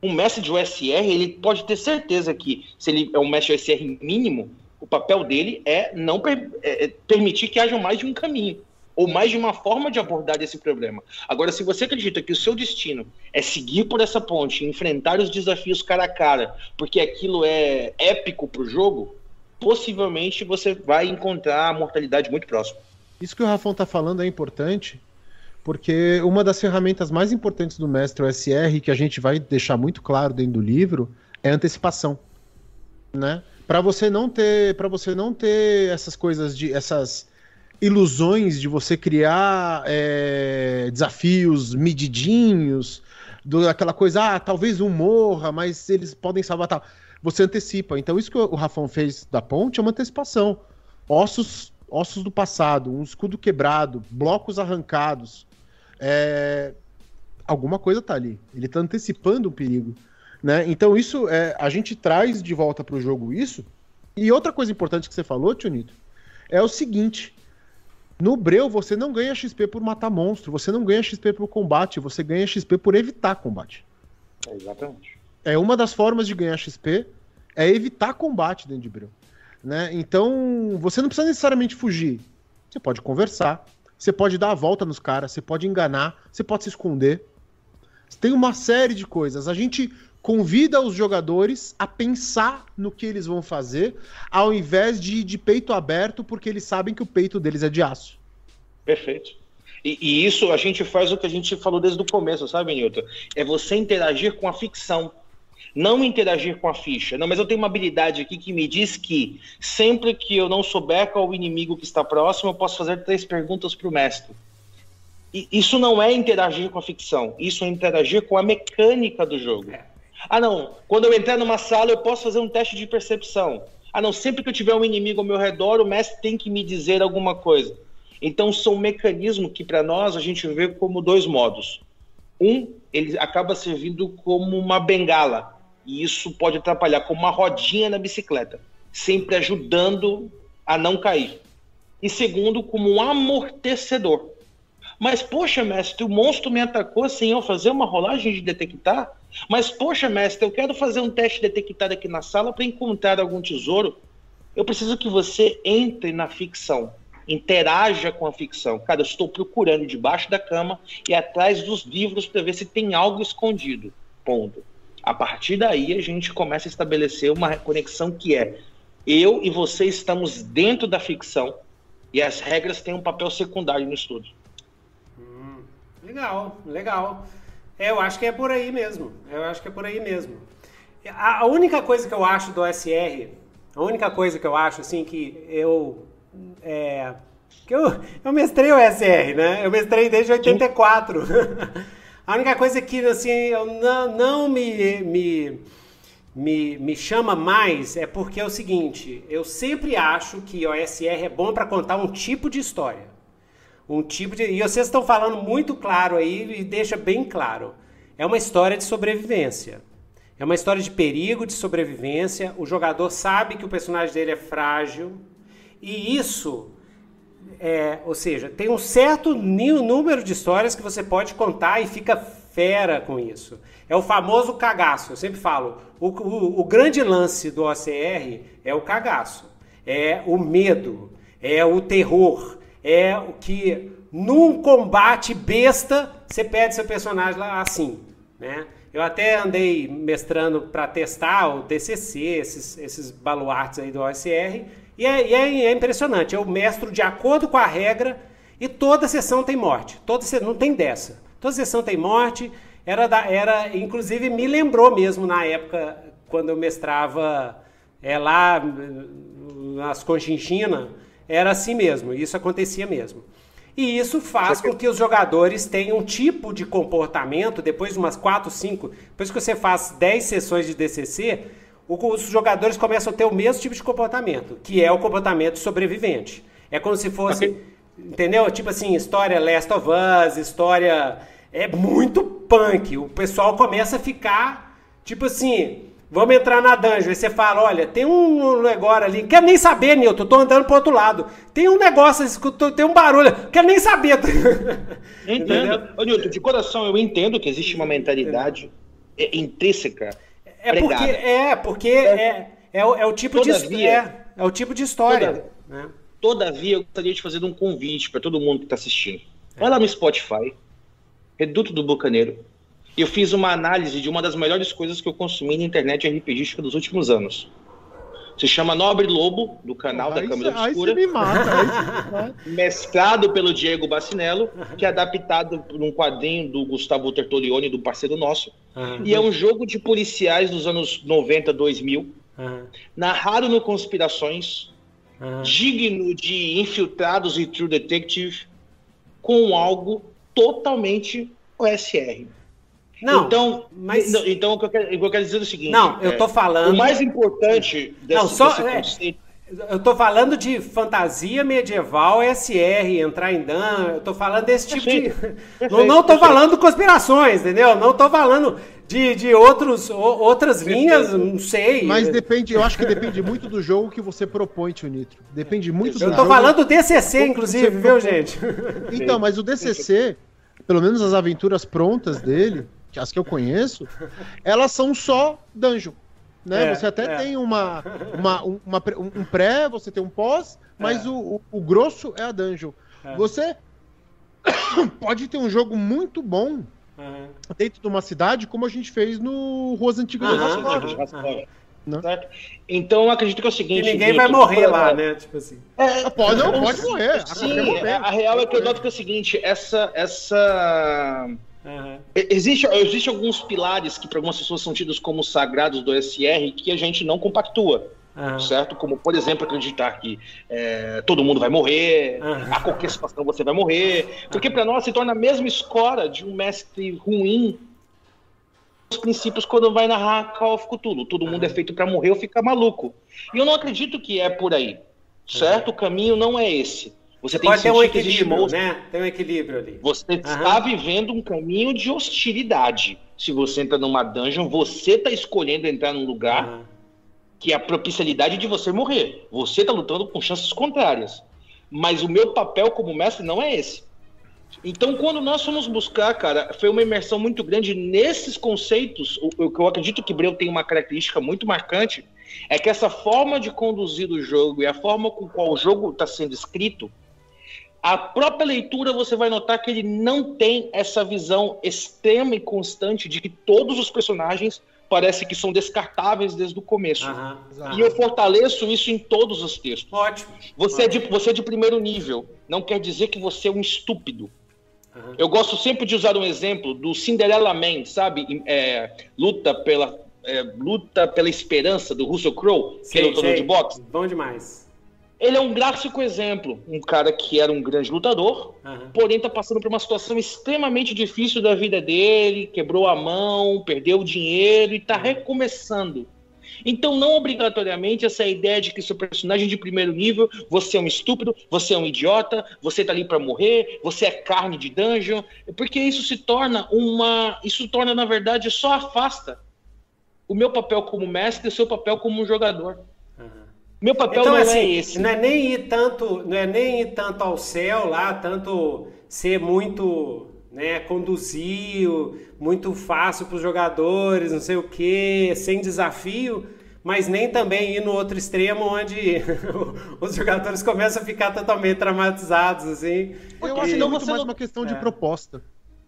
Um mestre de OSR, ele pode ter certeza que, se ele é um mestre de OSR mínimo, o papel dele é não per- é- é permitir que haja mais de um caminho ou mais de uma forma de abordar esse problema. Agora, se você acredita que o seu destino é seguir por essa ponte, enfrentar os desafios cara a cara, porque aquilo é épico para o jogo, possivelmente você vai encontrar a mortalidade muito próxima. Isso que o Rafão tá falando é importante, porque uma das ferramentas mais importantes do mestre OSR, que a gente vai deixar muito claro dentro do livro, é antecipação, né? Para você não ter, para você não ter essas coisas de essas ilusões de você criar é, desafios medidinhos, do, aquela coisa, ah, talvez um morra, mas eles podem salvar tal. Você antecipa. Então isso que o Rafão fez da ponte é uma antecipação. Ossos ossos do passado, um escudo quebrado, blocos arrancados. É, Alguma coisa tá ali. Ele tá antecipando o perigo. Né? Então, isso é, a gente traz de volta pro jogo isso. E outra coisa importante que você falou, Tionito, é o seguinte: no Breu você não ganha XP por matar monstro, você não ganha XP por combate, você ganha XP por evitar combate. Exatamente. É uma das formas de ganhar XP é evitar combate dentro de Breu. Né? Então, você não precisa necessariamente fugir. Você pode conversar, você pode dar a volta nos caras, você pode enganar, você pode se esconder. Tem uma série de coisas. A gente convida os jogadores a pensar no que eles vão fazer, ao invés de ir de peito aberto, porque eles sabem que o peito deles é de aço. Perfeito. E, e isso a gente faz o que a gente falou desde o começo, sabe, Newton? É você interagir com a ficção. Não interagir com a ficha. Não, mas eu tenho uma habilidade aqui que me diz que sempre que eu não souber qual o inimigo que está próximo, eu posso fazer três perguntas para o mestre. E isso não é interagir com a ficção, isso é interagir com a mecânica do jogo. Ah, não, quando eu entrar numa sala, eu posso fazer um teste de percepção. Ah, não, sempre que eu tiver um inimigo ao meu redor, o mestre tem que me dizer alguma coisa. Então, são mecanismos que, para nós, a gente vê como dois modos. Um, ele acaba servindo como uma bengala, e isso pode atrapalhar, como uma rodinha na bicicleta, sempre ajudando a não cair. E segundo, como um amortecedor. Mas, poxa, mestre, o monstro me atacou sem eu fazer uma rolagem de detectar? Mas, poxa, mestre, eu quero fazer um teste de detectar aqui na sala para encontrar algum tesouro. Eu preciso que você entre na ficção, interaja com a ficção. Cara, eu estou procurando debaixo da cama e atrás dos livros para ver se tem algo escondido. Ponto. A partir daí, a gente começa a estabelecer uma conexão que é eu e você estamos dentro da ficção e as regras têm um papel secundário no estudo. Hum, legal, legal. É, eu acho que é por aí mesmo. Eu acho que é por aí mesmo. A, a única coisa que eu acho do SR, a única coisa que eu acho, assim, que eu. É, que eu, eu mestrei o SR, né? Eu mestrei desde 84. a única coisa que, assim, eu não, não me, me, me, me chama mais é porque é o seguinte: eu sempre acho que o SR é bom para contar um tipo de história. Um tipo de. E vocês estão falando muito claro aí e deixa bem claro. É uma história de sobrevivência. É uma história de perigo, de sobrevivência. O jogador sabe que o personagem dele é frágil. E isso, é, ou seja, tem um certo número de histórias que você pode contar e fica fera com isso. É o famoso cagaço. Eu sempre falo: o, o, o grande lance do OCR é o cagaço, é o medo, é o terror é o que num combate besta você perde seu personagem lá assim, né? Eu até andei mestrando para testar o DCC, esses, esses baluartes aí do OSR, e é, e é, é, impressionante. Eu mestro de acordo com a regra e toda sessão tem morte. Toda não tem dessa. Toda sessão tem morte. Era, da, era inclusive me lembrou mesmo na época quando eu mestrava é, lá nas Conchinchina, era assim mesmo, isso acontecia mesmo. E isso faz com que os jogadores tenham um tipo de comportamento, depois de umas 4, 5, depois que você faz 10 sessões de DCC, os jogadores começam a ter o mesmo tipo de comportamento, que é o comportamento sobrevivente. É como se fosse, okay. entendeu? Tipo assim, história Last of Us, história é muito punk. O pessoal começa a ficar tipo assim, Vamos entrar na dungeon. Aí você fala: olha, tem um negócio ali. Quero nem saber, Nilton. Tô andando pro outro lado. Tem um negócio, tem um barulho. Quero nem saber. Entendo. Ô, Nilton, de coração, eu entendo que existe uma mentalidade é, intrínseca. É porque, é, porque é, é, o, é o tipo Todavia, de é, é o tipo de história. Toda, né? Todavia, eu gostaria de fazer um convite para todo mundo que está assistindo. Vai lá no Spotify, Reduto do Bucaneiro, e eu fiz uma análise de uma das melhores coisas que eu consumi na internet RPGística dos últimos anos. Se chama Nobre Lobo, do canal da Câmara Obscura. me mata, mestrado pelo Diego Bacinello, que é adaptado por um quadrinho do Gustavo Tertolioni, do parceiro nosso. Uhum. E é um jogo de policiais dos anos 90, 2000, uhum. narrado no Conspirações, uhum. digno de Infiltrados e True Detective, com algo totalmente OSR. Não, então, mas... então o, que eu quero, o que eu quero dizer é o seguinte. Não, eu tô é, falando. O mais importante desse, não, só, desse é. Eu tô falando de fantasia medieval SR, entrar em Dan, eu tô falando desse tipo perfeito, de. Perfeito, não, não tô perfeito. falando conspirações, entendeu? Não tô falando de, de outros, outras linhas, não sei. Mas depende, eu acho que depende muito do jogo que você propõe, Tio Nitro. Depende muito eu do jogo. Eu tô falando do DCC, inclusive, viu, gente? Então, mas o DCC, pelo menos as aventuras prontas dele as que eu conheço, elas são só dungeon. Né? É, você até é. tem uma, uma, uma, um pré, você tem um pós, mas é. o, o, o, grosso é a dungeon. É. Você pode ter um jogo muito bom uhum. dentro de uma cidade, como a gente fez no Ruas Antigas uhum, uhum. Então eu acredito que é o seguinte. E ninguém vai morrer lá, né? Tipo assim. É, pode, não, pode morrer. Sim, a real é que eu noto que é o seguinte: essa. essa Uhum. Existe, existe alguns pilares que para algumas pessoas são tidos como sagrados do SR que a gente não compactua. Uhum. Certo? Como, por exemplo, acreditar que é, todo mundo vai morrer, uhum. a qualquer situação você vai morrer. Porque para nós se torna a mesma escola de um mestre ruim os princípios quando vai narrar Call of Cthulhu. Todo mundo é feito para morrer ou ficar maluco. E eu não acredito que é por aí. Certo? O caminho não é esse. Você tem Pode que ter um equilíbrio, monstro. né? Tem um equilíbrio ali. Você Aham. está vivendo um caminho de hostilidade. Se você entra numa dungeon, você está escolhendo entrar num lugar Aham. que é a propicialidade de você morrer. Você está lutando com chances contrárias. Mas o meu papel como mestre não é esse. Então, quando nós fomos buscar, cara, foi uma imersão muito grande nesses conceitos. O, o que eu acredito que Breu tem uma característica muito marcante é que essa forma de conduzir o jogo e a forma com qual o jogo está sendo escrito, a própria leitura você vai notar que ele não tem essa visão extrema e constante de que todos os personagens parece que são descartáveis desde o começo. Aham. E eu fortaleço isso em todos os textos. Ótimo. Você é, de, você é de primeiro nível. Não quer dizer que você é um estúpido. Aham. Eu gosto sempre de usar um exemplo do Cinderella Man, sabe? É, luta, pela, é, luta pela esperança do Russell Crowe, que é lutador de boxe. Bom demais. Ele é um gráfico exemplo. Um cara que era um grande lutador, Aham. porém está passando por uma situação extremamente difícil da vida dele, quebrou a mão, perdeu o dinheiro e está recomeçando. Então, não obrigatoriamente essa ideia de que seu personagem de primeiro nível, você é um estúpido, você é um idiota, você tá ali para morrer, você é carne de dungeon, porque isso se torna uma, isso torna na verdade só afasta o meu papel como mestre e o seu papel como jogador. Meu papel Então, não assim, é esse. não é nem ir tanto, não é nem ir tanto ao céu lá, tanto ser muito, né, conduzir, muito fácil para os jogadores, não sei o que, sem desafio, mas nem também ir no outro extremo onde os jogadores começam a ficar totalmente traumatizados, assim. Eu acho que é senão muito mais não- uma questão de É. proposta.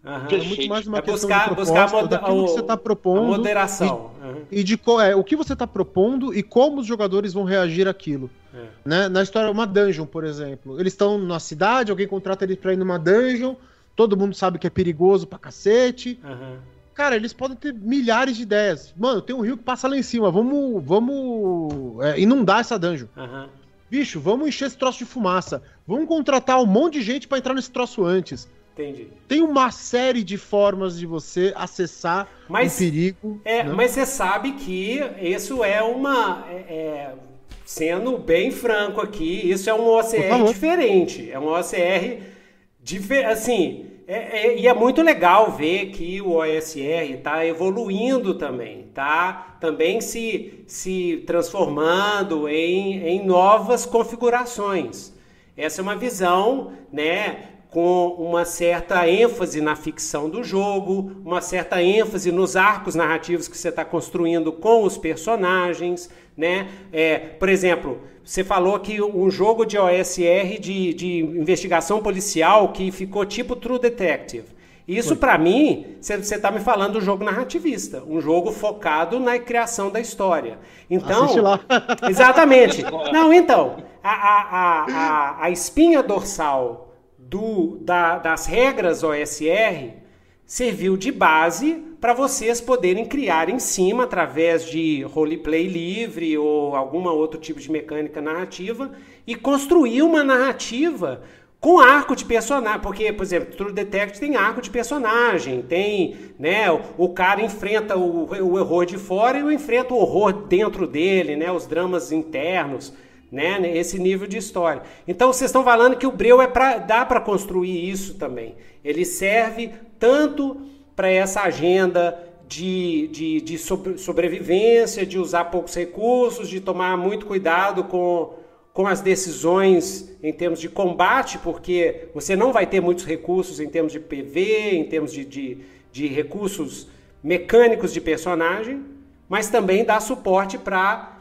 Aham. É muito mais uma É questão buscar, de buscar proposta, a, moda- daquilo que você está a propondo moderação. E, e de qual é o que você está propondo e como os jogadores vão reagir àquilo. É. Né? Na história, uma dungeon, por exemplo. Eles estão na cidade, alguém contrata eles pra ir numa dungeon, todo mundo sabe que é perigoso pra cacete. Aham. Cara, eles podem ter milhares de ideias. Mano, tem um rio que passa lá em cima, vamos, vamos é, inundar essa dungeon. Bicho, vamos encher esse troço de fumaça. Vamos contratar um monte de gente pra entrar nesse troço antes. Entendi. Tem uma série de formas de você acessar Mas- o perigo. É, né? mas você sabe que isso é uma. é- é, sendo bem franco aqui, isso é um OCR diferente. É um OCR dife- assim. é- é- e é muito legal ver que o OSR está evoluindo também, tá também se, se transformando em, em novas configurações. Essa é uma visão, né, com uma certa ênfase na ficção do jogo, uma certa ênfase nos arcos narrativos que você está construindo com os personagens, né? É, por exemplo, você falou que um jogo de OSR de, de investigação policial que ficou tipo True Detective. Isso, para mim, você está me falando do jogo narrativista, um jogo focado na criação da história. Então, Assiste lá. Exatamente. Não, então, a, a, a, a, a espinha dorsal do, da- das regras OSR serviu de base para vocês poderem criar em cima, através de roleplay livre ou algum outro tipo de mecânica narrativa, e construir uma narrativa com arco de personagem, porque, por exemplo, True Detective tem arco de personagem, tem, né, o, o cara enfrenta o, o horror de fora e enfrenta o horror dentro dele, né, os dramas internos, né, esse nível de história. Então vocês estão falando que o Breu é para dá para construir isso também. Ele serve tanto para essa agenda de, de, de sobre- sobrevivência, de usar poucos recursos, de tomar muito cuidado com, com as decisões em termos de combate, porque você não vai ter muitos recursos em termos de PV, em termos de, de, de recursos mecânicos de personagem, mas também dá suporte para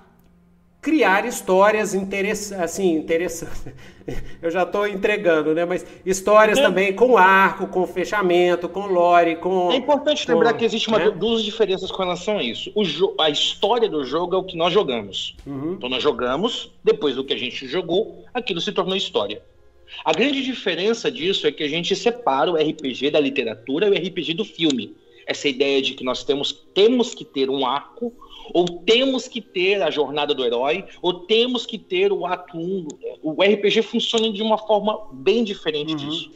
criar histórias interessantes, assim, interessantes. Eu já estou entregando, né? Mas histórias É. também com arco, com fechamento, com lore, com. É importante com- lembrar que existe uma, né? duas diferenças com relação a isso. A história do jogo é o que nós jogamos. Uhum. Então nós jogamos, depois do que a gente jogou, aquilo se tornou história. A grande diferença disso é que a gente separa o RPG da literatura e o RPG do filme. Essa ideia de que nós temos, temos que ter um arco, ou temos que ter a jornada do herói, ou temos que ter o ato 1. O RPG funciona de uma forma bem diferente disso.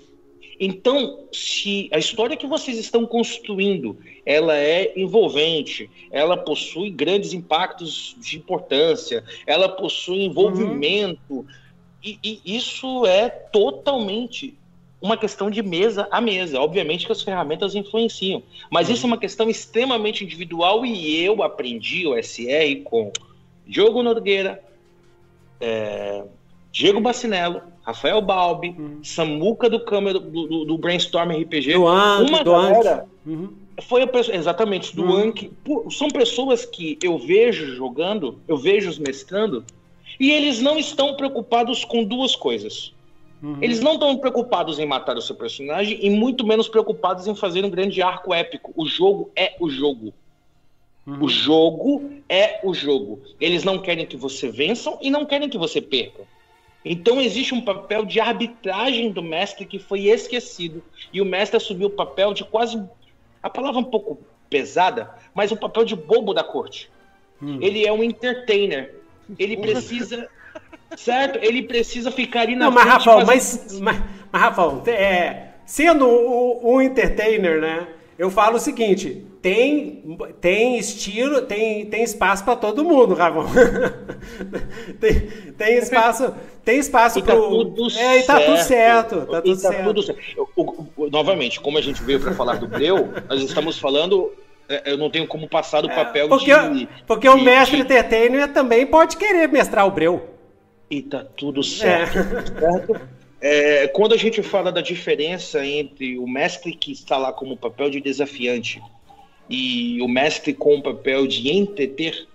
Então, se a história que vocês estão construindo, ela é envolvente, ela possui grandes impactos de importância, ela possui envolvimento, e, e isso é totalmente uma questão de mesa a mesa. Obviamente que as ferramentas influenciam, mas isso é uma questão extremamente individual e eu aprendi o SR com Diogo Nogueira, é, Diego Bacinello, Rafael Balbi, uhum. Samuca do câmera do, do, do, Brainstorm RPG. Do Anki, uma do galera, uhum. foi a pessoa, exatamente, do uhum. Anki. São pessoas que eu vejo jogando, eu vejo os mestrando, e eles não estão preocupados com duas coisas. Uhum. Eles não estão preocupados em matar o seu personagem e muito menos preocupados em fazer um grande arco épico. O jogo é o jogo. Uhum. O jogo é o jogo. Eles não querem que você vença e não querem que você perca. Então existe um papel de arbitragem do mestre que foi esquecido. E o mestre assumiu o papel de quase. A palavra um pouco pesada, mas o papel de bobo da corte. Uhum. Ele é um entertainer. Ele precisa certo? Ele precisa ficar ali na Não, mas Rafael, mas, mas, mas, Rafael, é, sendo um, um entertainer, né? Eu falo o seguinte, tem, tem estilo, tem, tem espaço para todo mundo, Rafael. tem, tem espaço, tem espaço para tudo é, e tá tudo certo, tá tudo tá certo. Tudo certo. O, o, novamente, como a gente veio para falar do Breu, nós estamos falando eu não tenho como passar do é, papel porque, de. Porque de, o mestre de... entertainer também pode querer mestrar o Breu. E tá tudo certo. É. certo? É, quando a gente fala da diferença entre o mestre que está lá como papel de desafiante e o mestre com o papel de entreter,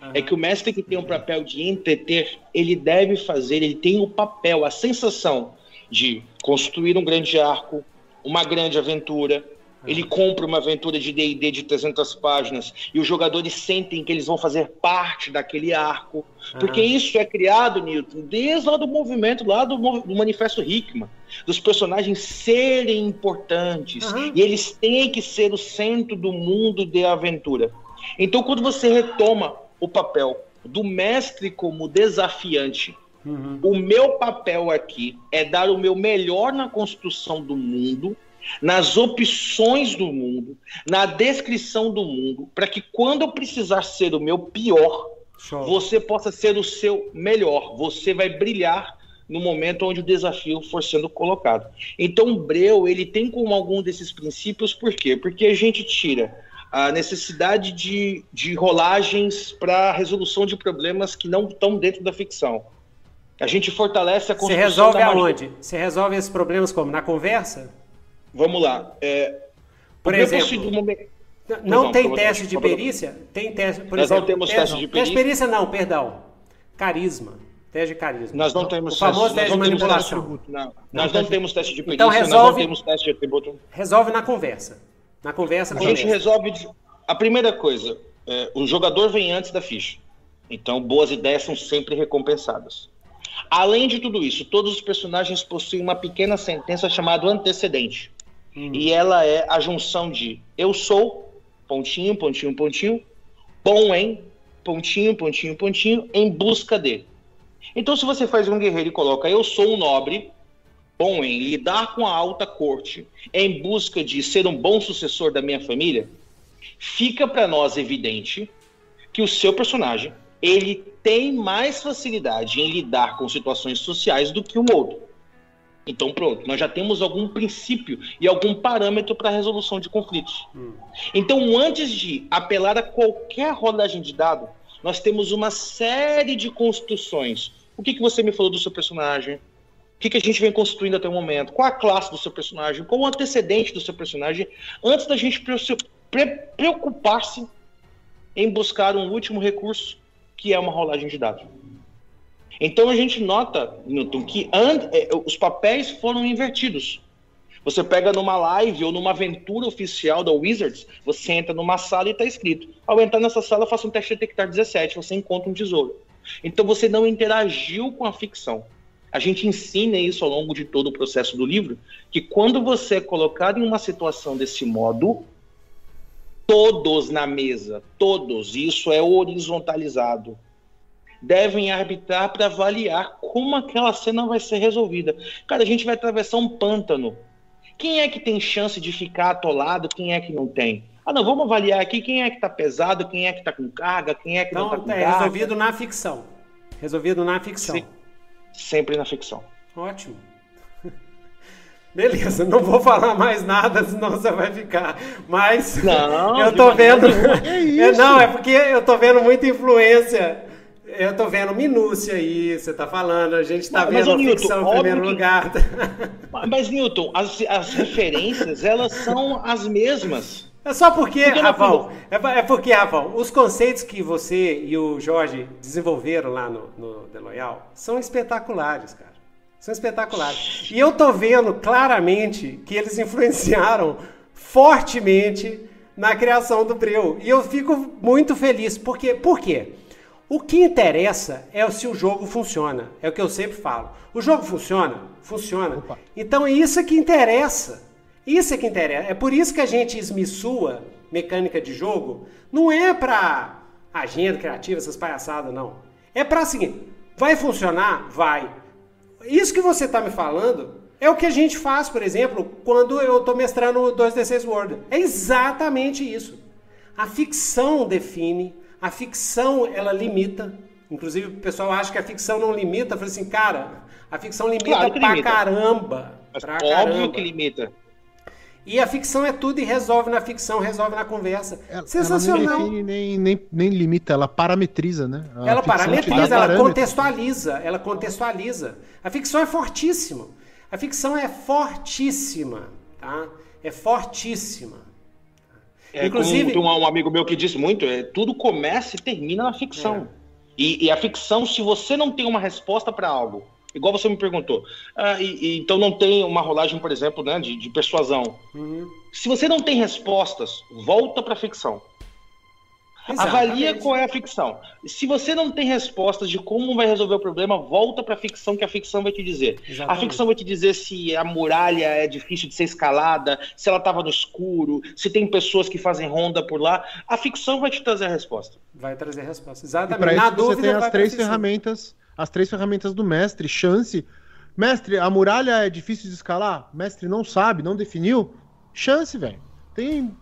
uhum. é que o mestre que tem o papel de entreter, ele deve fazer, ele tem o papel, a sensação de construir um grande arco, uma grande aventura, ele compra uma aventura de D&D de 300 páginas e os jogadores sentem que eles vão fazer parte daquele arco, porque isso é criado, Newton, desde lá do movimento, lá do, do Manifesto Hickman, dos personagens serem importantes uhum. e eles têm que ser o centro do mundo de aventura. Então, quando você retoma o papel do mestre como desafiante, uhum. o meu papel aqui é dar o meu melhor na construção do mundo nas opções do mundo, na descrição do mundo, para que quando eu precisar ser o meu pior, Show. você possa ser o seu melhor. Você vai brilhar no momento onde o desafio for sendo colocado. Então, o Breu, ele tem como algum desses princípios, por quê? Porque a gente tira a necessidade de, de rolagens para resolução de problemas que não estão dentro da ficção. A gente fortalece a construção Você resolve aonde? Você resolve esses problemas como? Na conversa? Vamos lá. É, por exemplo, momento... não, não tem teste de perícia? Tem teste, por Nós exemplo, não temos teste de perícia. Teste de perícia não, perdão. Carisma. Teste de carisma. Nós não temos o famoso teste, teste de manipulação. Não, nós não temos teste de perícia, então resolve, nós não temos teste de atributo. Resolve na conversa. Na conversa A gente resolve... A primeira coisa, é, o jogador vem antes da ficha. Então, boas ideias são sempre recompensadas. Além de tudo isso, todos os personagens possuem uma pequena sentença chamada antecedente. Hum. E ela é a junção de eu sou, pontinho, pontinho, pontinho, bom em, pontinho, pontinho, pontinho, em busca de. Então, se você faz um guerreiro e coloca eu sou um nobre, bom em lidar com a alta corte, em busca de ser um bom sucessor da minha família, fica para nós evidente que o seu personagem ele tem mais facilidade em lidar com situações sociais do que o outro. Então, pronto, nós já temos algum princípio e algum parâmetro para a resolução de conflitos. Hum. Então, antes de apelar a qualquer rodagem de dado, nós temos uma série de construções. O que, que você me falou do seu personagem? O que, que a gente vem construindo até o momento? Qual a classe do seu personagem? Qual o antecedente do seu personagem? Antes da gente preocupar-se em buscar um último recurso, que é uma rolagem de dados. Então a gente nota, Newton, que é, os papéis foram invertidos. Você pega numa live ou numa aventura oficial da Wizards, você entra numa sala e está escrito: ao entrar nessa sala, faça um teste de detectar 17, você encontra um tesouro. Então você não interagiu com a ficção. A gente ensina isso ao longo de todo o processo do livro, que quando você é colocado em uma situação desse modo, todos na mesa, todos, isso é horizontalizado devem arbitrar para avaliar como aquela cena vai ser resolvida. Cara, a gente vai atravessar um pântano. Quem é que tem chance de ficar atolado, quem é que não tem? Ah, não, vamos avaliar aqui quem é que está pesado, quem é que está com carga, quem é que não, está com é carga. resolvido na ficção. Resolvido na ficção. Sim. sempre na ficção. Ótimo. Beleza, não vou falar mais nada, senão você vai ficar. Mas Não, eu tô vendo. É, isso? não, é porque eu tô vendo muita influência. Eu tô vendo minúcia aí, você tá falando. A gente tá Mas, mas, vendo ô, Newton, ficção em primeiro que- lugar. Mas, Newton, as, as referências, elas são as mesmas. É só porque, Rafão, é, é porque, Rafão, os conceitos que você e o Jorge desenvolveram lá no, no The Loyal são espetaculares, cara. São espetaculares. E eu tô vendo claramente que eles influenciaram fortemente na criação do Breu. E eu fico muito feliz. Porque, por quê? O que interessa é se o jogo funciona. É o que eu sempre falo. O jogo funciona? Funciona. Opa. Então é isso que interessa. Isso é que interessa. É por isso que a gente esmissua mecânica de jogo. Não é pra agenda criativa, essas palhaçadas, não. É pra seguinte, vai funcionar? Vai. Isso que você tá me falando é o que a gente faz, por exemplo, quando eu tô mestrando o 2D6 World. É exatamente isso. A ficção define, a ficção ela limita. Inclusive o pessoal acha que a ficção não limita. Eu falei assim, cara, a ficção limita Claro pra limita. caramba. Mas Pra óbvio caramba. que limita. E a ficção é tudo e resolve na ficção, resolve na conversa. Ela, ela Sensacional. não define nem, nem, nem limita, ela parametriza, né? A Ela parametriza, ela contextualiza, ela contextualiza. A ficção é fortíssima. A ficção é fortíssima, tá? É fortíssima. É, Inclusive- como um, um amigo meu que diz muito, é, tudo começa e termina na ficção. É. E, e a ficção, se você não tem uma resposta para algo, igual você me perguntou, ah, e- e então não tem uma rolagem, por exemplo, né, de, de persuasão. Uhum. Se você não tem respostas, volta para a ficção. Avalia qual é a ficção. Se você não tem respostas de como vai resolver o problema, volta para a ficção que a ficção vai te dizer. A Exatamente. ficção vai te dizer se a muralha é difícil de ser escalada, se ela estava no escuro, se tem pessoas que fazem ronda por lá. A ficção vai te trazer a resposta. Vai trazer a resposta. E Exatamente. para Na isso dúvida, você tem as três ferramentas, as três ferramentas do mestre, chance. Mestre, a muralha é difícil de escalar? Mestre não sabe, não definiu? Chance, velho. Tem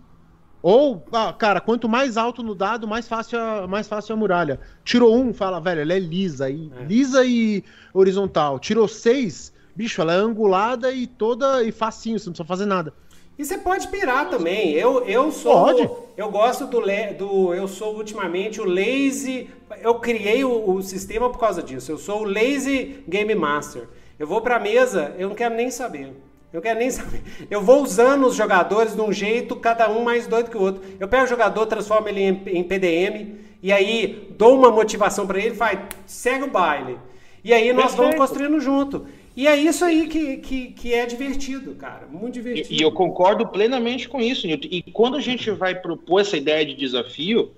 ou, ah, cara, quanto mais alto no dado, mais fácil a, mais fácil a muralha. Tirou um, fala, velho, ela é lisa e É. lisa e horizontal. Tirou seis, bicho, ela é angulada e toda e facinho, você não precisa fazer nada. E você pode pirar também. Eu, eu sou. Pode. Eu gosto do, do. Eu sou ultimamente o lazy. Eu criei o, o sistema por causa disso. Eu sou o lazy game master. Eu vou pra mesa, eu não quero nem saber. Eu quero nem saber. Eu vou usando os jogadores de um jeito, cada um mais doido que o outro. Eu pego o jogador, transformo ele em, em PDM, e aí dou uma motivação pra ele, faz, segue o baile. E aí nós vamos Perfeito. construindo junto. E é isso aí que, que, que é divertido, cara. Muito divertido. E, e eu concordo plenamente com isso, Nilton. E quando a gente vai propor essa ideia de desafio,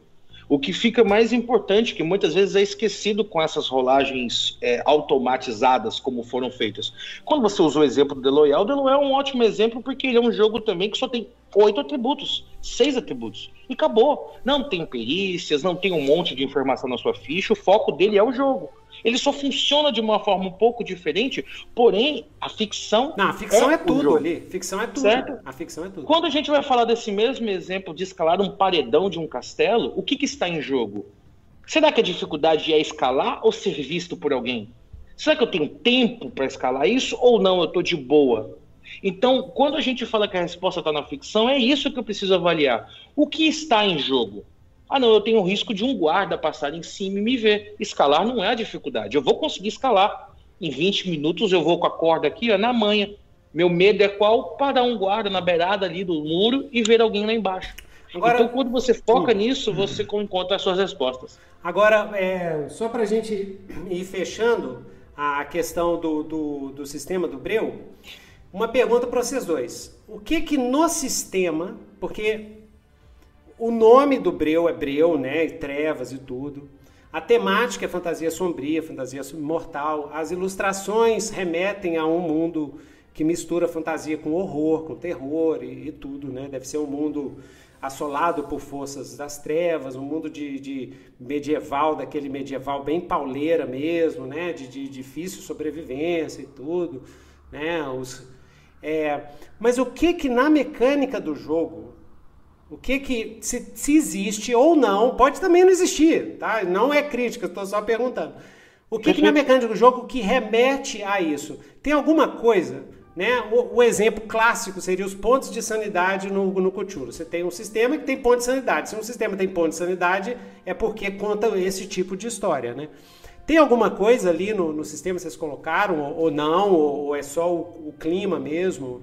o que fica mais importante, que muitas vezes é esquecido com essas rolagens é, automatizadas como foram feitas. Quando você usou o exemplo do Loyal, o Loyal é um ótimo exemplo porque ele é um jogo também que só tem oito atributos, seis atributos. E acabou. Não tem perícias, não tem um monte de informação na sua ficha, o foco dele é o jogo. Ele só funciona de uma forma um pouco diferente, porém, a ficção. Não, a ficção é, o tudo ali. Ficção é tudo. Certo? A ficção é tudo. Quando a gente vai falar desse mesmo exemplo de escalar um paredão de um castelo, o que, que está em jogo? Será que a dificuldade é escalar ou ser visto por alguém? Será que eu tenho tempo para escalar isso ou não? Eu estou de boa. Então, quando a gente fala que a resposta está na ficção, é isso que eu preciso avaliar. O que está em jogo? Ah, não, eu tenho o risco de um guarda passar em cima e me ver. Escalar não é a dificuldade. Eu vou conseguir escalar. Em 20 minutos eu vou com a corda aqui ó, na manha. Meu medo é qual? Parar um guarda na beirada ali do muro e ver alguém lá embaixo. Agora- então, quando você foca nisso, você encontra as suas respostas. Agora, é, só para a gente ir fechando a questão do, do, do sistema do Breu, uma pergunta para vocês dois. O que que no sistema, porque o nome do Breu é Breu, né? E trevas e tudo. A temática é fantasia sombria, fantasia mortal. As ilustrações remetem a um mundo que mistura fantasia com horror, com terror e, e tudo, né? Deve ser um mundo assolado por forças das trevas, um mundo de, de medieval, daquele medieval bem pauleira mesmo, né? De, de difícil sobrevivência e tudo, né? Os, é, mas o que que na mecânica do jogo o que que, se, se existe ou não, pode também não existir, tá? Não é crítica, estou só perguntando. O que, que na mecânica do jogo que remete a isso? Tem alguma coisa, né? O, o exemplo clássico seria os pontos de sanidade no, no Cthulhu. Você tem um sistema que tem ponto de sanidade. Se um sistema tem ponto de sanidade, é porque conta esse tipo de história, né? Tem alguma coisa ali no, no sistema que vocês colocaram, ou, ou não, ou, ou, é só o, o clima mesmo?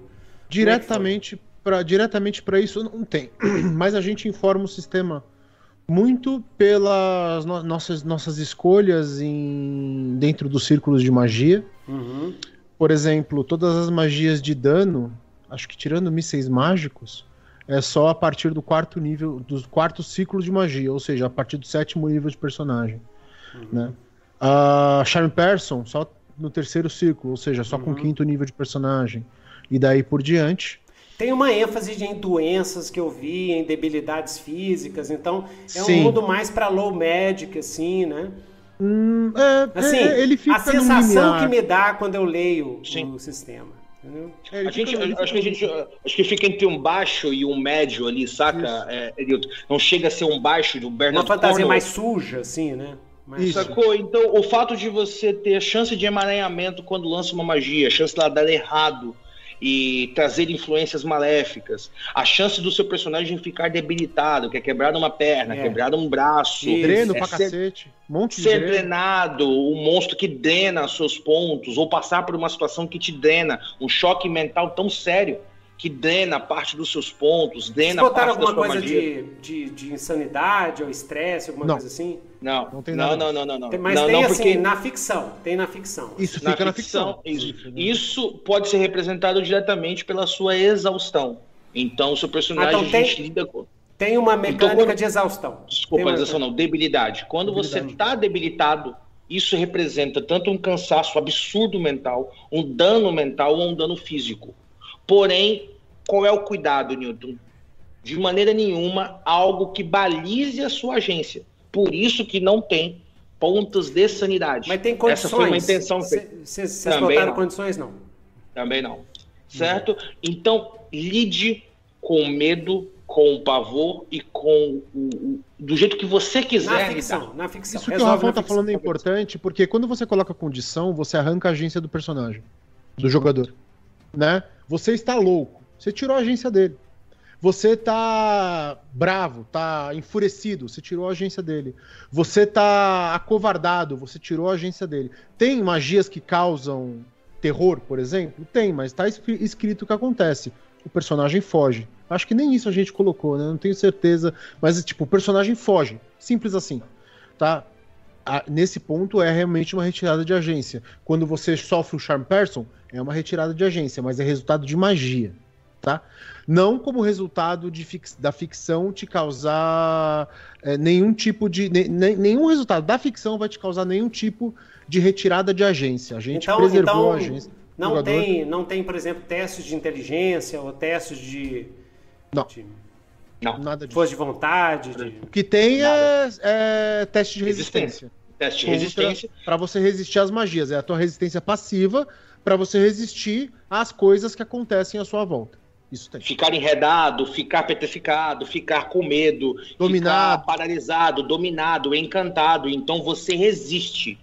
Diretamente para diretamente para isso não tem, mas a gente informa o sistema muito pelas no nossas, nossas escolhas em, dentro dos círculos de magia. Uhum. Por exemplo, todas as magias de dano, acho que tirando mísseis mágicos, é só a partir do quarto nível, do quarto ciclo de magia, ou seja, a partir do sétimo nível de personagem. Uhum. Né? A Charm Person, só no terceiro ciclo, ou seja, só uhum. com quinto nível de personagem. E daí por diante. Tem uma ênfase em doenças que eu vi, em debilidades físicas, então é Sim. um mundo mais para low magic, assim, né? Hum, é, assim, é, ele fica a sensação que me dá quando eu leio Sim. o sistema. É, a gente, acho que a gente acho que fica entre um baixo e um médio ali, saca? É, não chega a ser um baixo do Bernard Uma fantasia Cornwell. mais suja, assim, né? Mas... Sacou? Então, o fato de você ter a chance de emaranhamento quando lança uma magia, a chance de ela dar errado e trazer influências maléficas, a chance do seu personagem ficar debilitado, que é quebrado uma perna, é. quebrado um braço, dreno é pra ser, cacete, monte de ser drenado, um monstro que drena seus pontos, ou passar por uma situação que te drena, um choque mental tão sério que drena parte dos seus pontos, drena parte da sua coisa de, de, de, insanidade ou estresse, alguma não. coisa assim? Não, não tem nada. Não, não, não, não. Tem, mas não, tem não, assim, porque... na ficção. Tem na ficção. Isso na fica na ficção. Isso. isso pode ser representado diretamente pela sua exaustão. Então, o seu personagem ah, então tem... a gente lida com. Tem uma então, mecânica então, quando... de exaustão. Desculpa, uma... exaustão não, debilidade. Quando debilidade. você está debilitado, isso representa tanto um cansaço absurdo mental, um dano mental ou um dano físico. Porém, qual é o cuidado, Newton? De maneira nenhuma algo que balize a sua agência. Por isso que não tem pontos de sanidade. Mas tem condições. Essa foi uma intenção. Vocês botaram não. condições, não? Também não. Certo? Então, lide com medo, com o pavor e com o, do jeito que você quiser. Na ficção, na ficção. Isso que o Rafael tá falando é importante, porque quando você coloca condição, você arranca a agência do personagem, do jogador. Né? Você está louco. Você tirou a agência dele. Você tá bravo, tá enfurecido, você tirou a agência dele. Você tá acovardado, você tirou a agência dele. Tem magias que causam terror, por exemplo? Tem, mas tá escrito o que acontece. O personagem foge. Acho que nem isso a gente colocou, né? Não tenho certeza. Mas, tipo, o personagem foge. Simples assim. Tá? Nesse ponto é realmente uma retirada de agência. Quando você sofre o Charm Person, é uma retirada de agência, mas é resultado de magia tá? Não como resultado de fix, da ficção te causar é, nenhum tipo de. Ne, nenhum resultado da ficção vai te causar nenhum tipo de retirada de agência. A gente então, preservou então, a agência. Não tem, não tem, por exemplo, testes de inteligência ou testes de. Não. De, não. Nada disso. Força de vontade. De... O que tem é, é, teste de resistência. resistência. Teste de resistência. Para você resistir às magias. É a tua resistência passiva para você resistir às coisas que acontecem à sua volta. Isso tem. Ficar enredado, ficar petrificado, ficar com medo, dominado, paralisado, dominado, encantado. Então você resiste.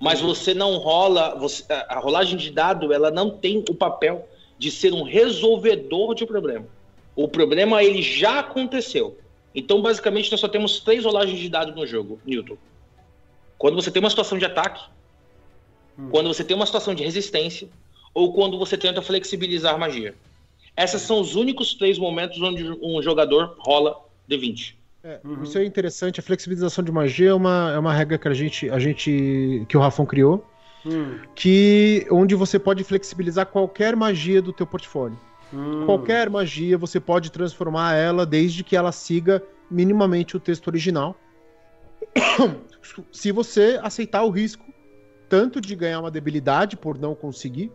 Mas você não rola. Você, a rolagem de dado ela não tem o papel de ser um resolvedor de problema. O problema ele já aconteceu. Então, basicamente, nós só temos três rolagens de dado no jogo, Newton. Quando você tem uma situação de ataque, hum. quando você tem uma situação de resistência, ou quando você tenta flexibilizar magia. Esses são os únicos três momentos onde um jogador rola D20. É, uhum. Isso é interessante. A flexibilização de magia é uma, é uma regra que a gente, a gente que o Rafão criou, hum. que onde você pode flexibilizar qualquer magia do teu portfólio. Hum. Qualquer magia você pode transformar ela desde que ela siga minimamente o texto original. Se você aceitar o risco tanto de ganhar uma debilidade por não conseguir,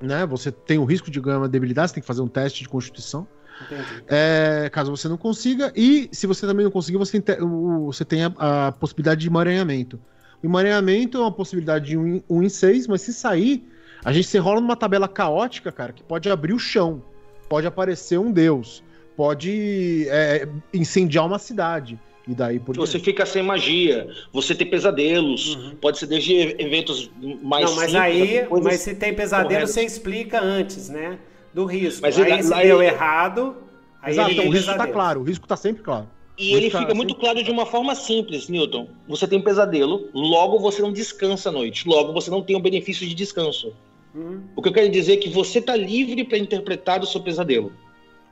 né? Você tem o risco de ganhar uma debilidade, você tem que fazer um teste de constituição. É, caso você não consiga, e se você também não conseguir, você tem, você tem a, a possibilidade de emaranhamento. O emaranhamento é uma possibilidade de 1 um, um em 6, mas se sair, a gente se enrola numa tabela caótica, cara, que pode abrir o chão, pode aparecer um deus, pode é, incendiar uma cidade. E daí por Você fica sem magia, você tem pesadelos, pode ser desde eventos mais Uhum. não, mas simples, aí, mas se tem pesadelo, você explica antes, né? Do risco. Mas aí ele- se lá deu ele- errado, aí Exato, ele então, o risco tá pesadelo. claro, o risco tá sempre claro. E ele fica muito claro de uma forma simples, Newton. Você tem pesadelo, logo você não descansa à noite, logo você não tem o benefício de descanso. Hum, O que eu quero dizer é que você está livre para interpretar o seu pesadelo.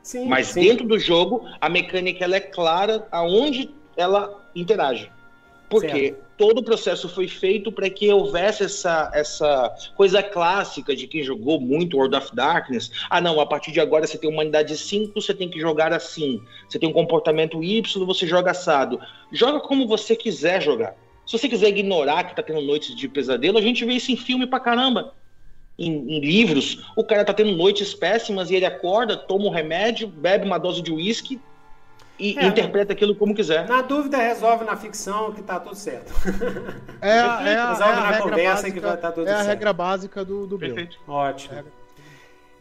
sim, Mas sim. dentro do jogo, a mecânica ela é clara aonde ela interage. Porque todo o processo foi feito para que houvesse essa, essa coisa clássica de quem jogou muito World of Darkness. Ah, não, a partir de agora você tem uma unidade 5, você tem que jogar assim. Você tem um comportamento Y, você joga assado. Joga como você quiser jogar. Se você quiser ignorar que tá tendo noites de pesadelo, a gente vê isso em filme pra caramba. Em, em livros, o cara tá tendo noites péssimas e ele acorda, toma um remédio, bebe uma dose de uísque e É. interpreta aquilo como quiser. Na dúvida, resolve na ficção que tá tudo certo. É, a- é, a- Resolve é a na regra conversa básica, que vai tá tudo é a certo. regra básica do, do Breu. Perfeito. Ótimo. É.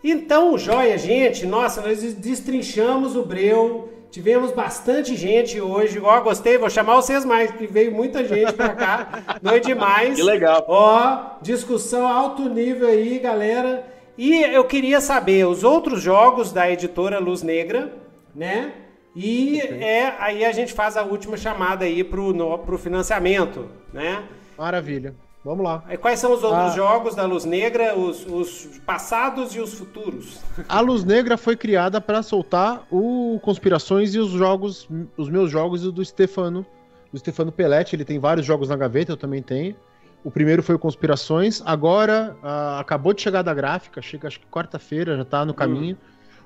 Então, joia, gente. Nossa, nós destrinchamos o Breu. Tivemos bastante gente hoje. Ó, gostei, vou chamar vocês mais, que veio muita gente pra cá. Não é demais. Que legal. Ó, discussão alto nível aí, galera. E eu queria saber os outros jogos da editora Luz Negra, né? E é, aí a gente faz a última chamada aí pro, no, pro financiamento, né? Maravilha. Vamos lá. Aí quais são os outros Ah. jogos da Luz Negra, os, os passados e os futuros? A Luz Negra foi criada para soltar o Conspirações e os jogos, os meus jogos e o do Stefano, do Stefano Pelletti. Ele tem vários jogos na gaveta, eu também tenho. O primeiro foi o Conspirações, agora ah, acabou de chegar da gráfica, chega acho que quarta-feira, já tá no caminho.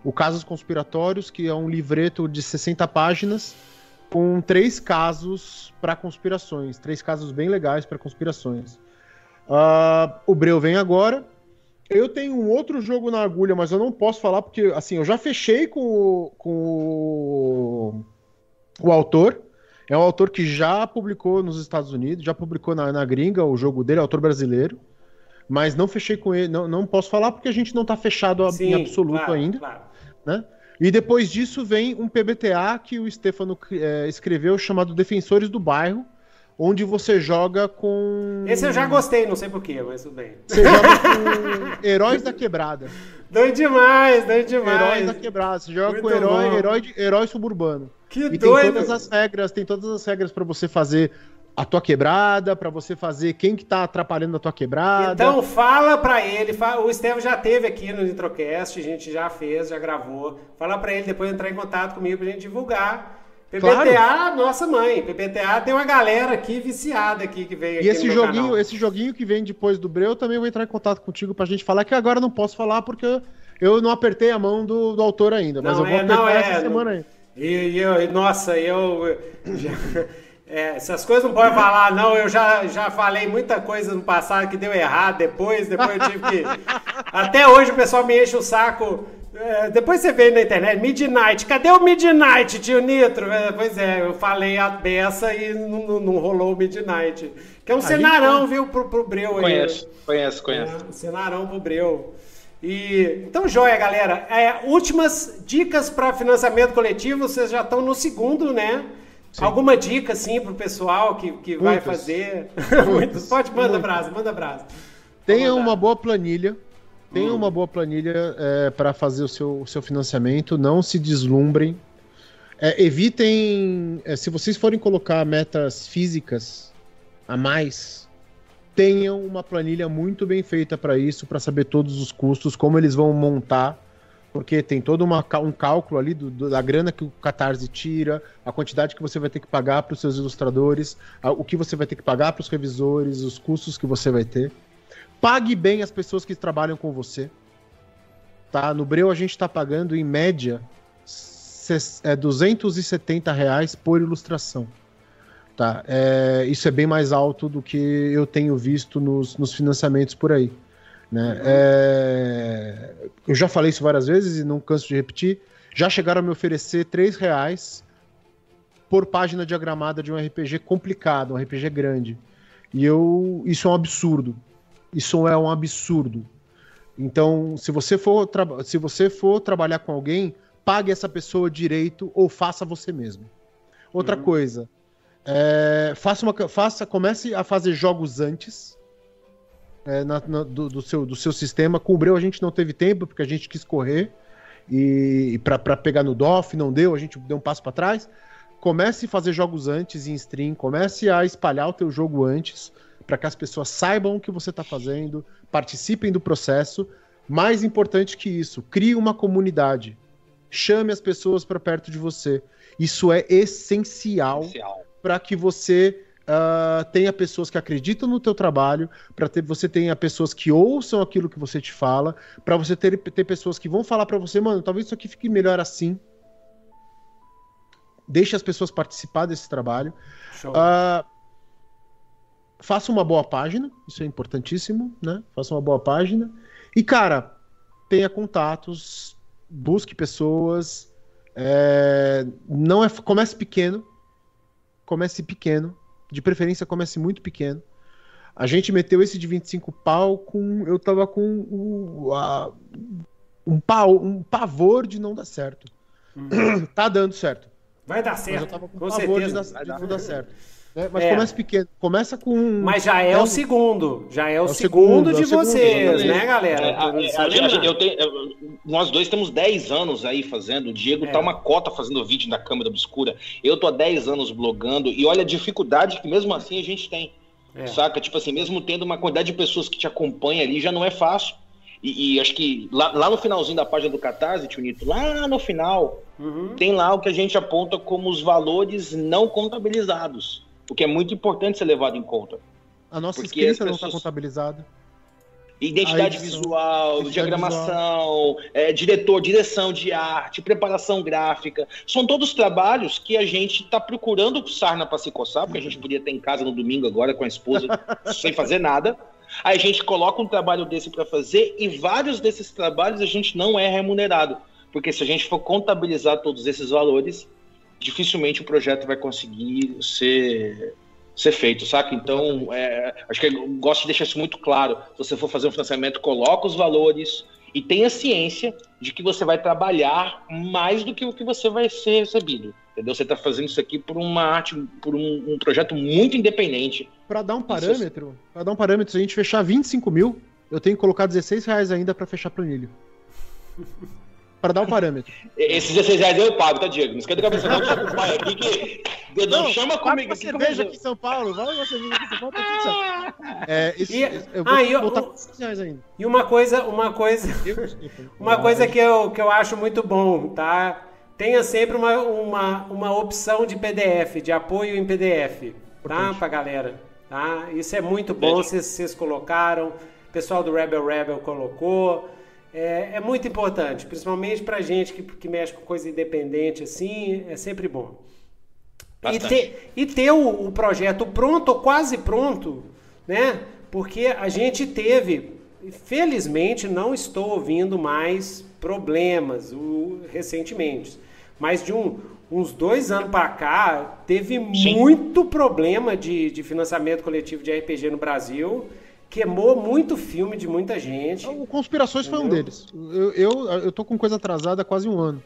O Casos Conspiratórios, que é um livreto de 60 páginas com três casos para conspirações, três casos bem legais para conspirações. Ah, o Breu vem agora, eu tenho um outro jogo na agulha, mas eu não posso falar porque, assim, eu já fechei com o, com o, o autor. É um autor que já publicou nos Estados Unidos, já publicou na, na gringa o jogo dele, é autor brasileiro. Mas não fechei com ele, não, não posso falar porque a gente não tá fechado a- em absoluto claro, ainda, claro. né? E depois disso vem um PBTA que o Stefano eh, escreveu chamado Defensores do Bairro, onde você joga com. Esse eu já gostei, não sei porquê, mas tudo bem. Você joga com Heróis da Quebrada. Doido demais, doido Heróis demais. da quebrada. Você joga Muito com herói, bom. herói, de- herói suburbano. Que e tem doido. todas as regras, tem todas as regras pra você fazer a tua quebrada, pra você fazer quem que tá atrapalhando a tua quebrada. Então fala pra ele, o Estevam já teve aqui no Nitrocast, a gente já fez, já gravou. Fala pra ele depois entrar em contato comigo pra gente divulgar. PPTA, nossa mãe, PPTA tem uma galera aqui viciada aqui que aqui e esse joguinho, canal. esse joguinho que vem depois do Breu, eu também vou entrar em contato contigo pra gente falar que agora eu não posso falar porque eu não apertei a mão do, do autor ainda, mas Não, eu vou é, apertar não, é, essa semana aí. E, eu, nossa, eu. já- é, essas coisas não pode falar, não. Eu já, já falei muita coisa no passado que deu errado depois. Depois eu tive que. Até hoje o pessoal me enche o saco. É, depois você vê na internet, Midnight. Cadê o Midnight, tio Nitro? É, pois é, eu falei a beça e não, não- não rolou o Midnight. Que é um cenarão, viu, pro, pro Breu aí. Conheço, conheço, conheço. É, cenarão pro Breu. E, então, joia, galera. É, últimas dicas para financiamento coletivo. Vocês já estão no segundo, né? Alguma dica, assim, pro pessoal que, que vai fazer? Muitas. Pode, manda Muitas. brasa, manda brasa. Tenha uma boa planilha. Tenha uma boa planilha para fazer o seu, o seu financiamento. Não se deslumbrem. É, evitem. é, se vocês forem colocar metas físicas a mais, tenham uma planilha muito bem feita para isso, para saber todos os custos, como eles vão montar. Porque tem todo uma, um cálculo ali do- do- da grana que o Catarse tira, a quantidade que você vai ter que pagar para os seus ilustradores, a- o que você vai ter que pagar para os revisores, os custos que você vai ter. Pague bem as pessoas que trabalham com você. Tá? No Breu a gente está pagando em média é, 270 reais por ilustração. Tá? É, isso é bem mais alto do que eu tenho visto nos, nos financiamentos por aí. Né? É, eu já falei isso várias vezes e não canso de repetir. Já chegaram a me oferecer 3 reais por página diagramada de um RPG complicado, um RPG grande. E eu. Isso é um absurdo. Isso é um absurdo. Então, se você for, se você for trabalhar com alguém, pague essa pessoa direito ou faça você mesmo. Outra coisa, é, faça uma, faça, comece a fazer jogos antes é, na- na- do, do seu, do seu sistema. Com o Breu a gente não teve tempo, porque a gente quis correr e, e para pegar no DOF, não deu, a gente deu um passo para trás. Comece a fazer jogos antes em stream, comece a espalhar o teu jogo antes, para que as pessoas saibam o que você está fazendo, participem do processo. Mais importante que isso, crie uma comunidade. Chame as pessoas para perto de você. Isso é essencial Essencial. para que você ah, tenha pessoas que acreditam no teu trabalho, para ter você tenha pessoas que ouçam aquilo que você te fala, para você ter, ter pessoas que vão falar para você, mano, talvez isso aqui fique melhor assim. Deixe as pessoas participar desse trabalho. Show. Faça uma boa página, isso é importantíssimo, né? Faça uma boa página. E, cara, tenha contatos, busque pessoas. é, não é, comece pequeno. Comece pequeno. De preferência, comece muito pequeno. A gente meteu esse de 25 pau com. Eu tava com o- a- um, pau, um pavor de não dar certo. tá dando certo. Vai dar Mas eu certo, tava com com pavor de, certeza. dar- de não dar certo. Né? Mas É. começa pequeno. Começa com. Mas já é É o um- segundo. Já é o, o segundo, segundo, é o de segundo, vocês, exatamente. né, galera? É, a- a- a eu tenho- eu- nós dois temos 10 anos aí fazendo. O Diego É. tá uma cota fazendo vídeo na câmera obscura. Eu tô há 10 anos blogando. E olha a dificuldade que mesmo assim a gente tem. É. Saca? Tipo assim, mesmo tendo uma quantidade de pessoas que te acompanham ali, já não é fácil. E, e acho que lá, lá no finalzinho da página do Catarse, Tio Nito, lá no final, Uhum. tem lá o que a gente aponta como os valores não contabilizados. O que é muito importante ser levado em conta. A nossa Porque escrita as não está pessoas- contabilizada. Identidade visual, identidade diagramação, é, diretor, direção de arte, preparação gráfica. São todos trabalhos que a gente está procurando sarna para se coçar, porque a gente podia estar em casa no domingo agora com a esposa sem fazer nada. Aí a gente coloca um trabalho desse para fazer e vários desses trabalhos a gente não é remunerado. Porque se a gente for contabilizar todos esses valores, dificilmente o projeto vai conseguir ser, ser feito, saca? Então, é, acho que eu gosto de deixar isso muito claro. Se você for fazer um financiamento, coloca os valores e tenha ciência de que você vai trabalhar mais do que o que você vai ser recebido. Entendeu? Você está fazendo isso aqui por uma arte, por um, um projeto muito independente. Para dar um parâmetro, para dar um parâmetro, se a gente fechar 25 mil, eu tenho que colocar 16 reais ainda para fechar planilha. Para dar um parâmetro. Esses 16 reais eu pago, tá, Diego? Não esquenta a cabeça, não. Chama o pai aqui que. Dedão, chama vai comigo aqui. cerveja aqui em São Paulo, vai uma cerveja aqui em São Paulo, tá tudo certo. É, isso, E- eu vou ah, eu- botar 16 reais ainda. E uma coisa, uma coisa, uma coisa que eu, que eu acho muito bom, tá? Tenha sempre uma, uma, uma opção de PDF, de apoio em PDF, tá? Importante. Pra galera, tá? Isso é muito bom, vocês, vocês colocaram, o pessoal do Rebel Rebel colocou. É, é muito importante, principalmente pra gente que, que mexe com coisa independente assim, é sempre bom. E ter, e ter o, o projeto pronto ou quase pronto, né? Porque a gente teve, felizmente não estou ouvindo mais problemas o- recentemente, mas de um- uns dois anos para cá teve Sim. muito problema de, de financiamento coletivo de RPG no Brasil, queimou muito filme de muita gente. O Conspirações foi um Entendeu? deles. Eu, eu, eu tô com coisa atrasada há quase um ano.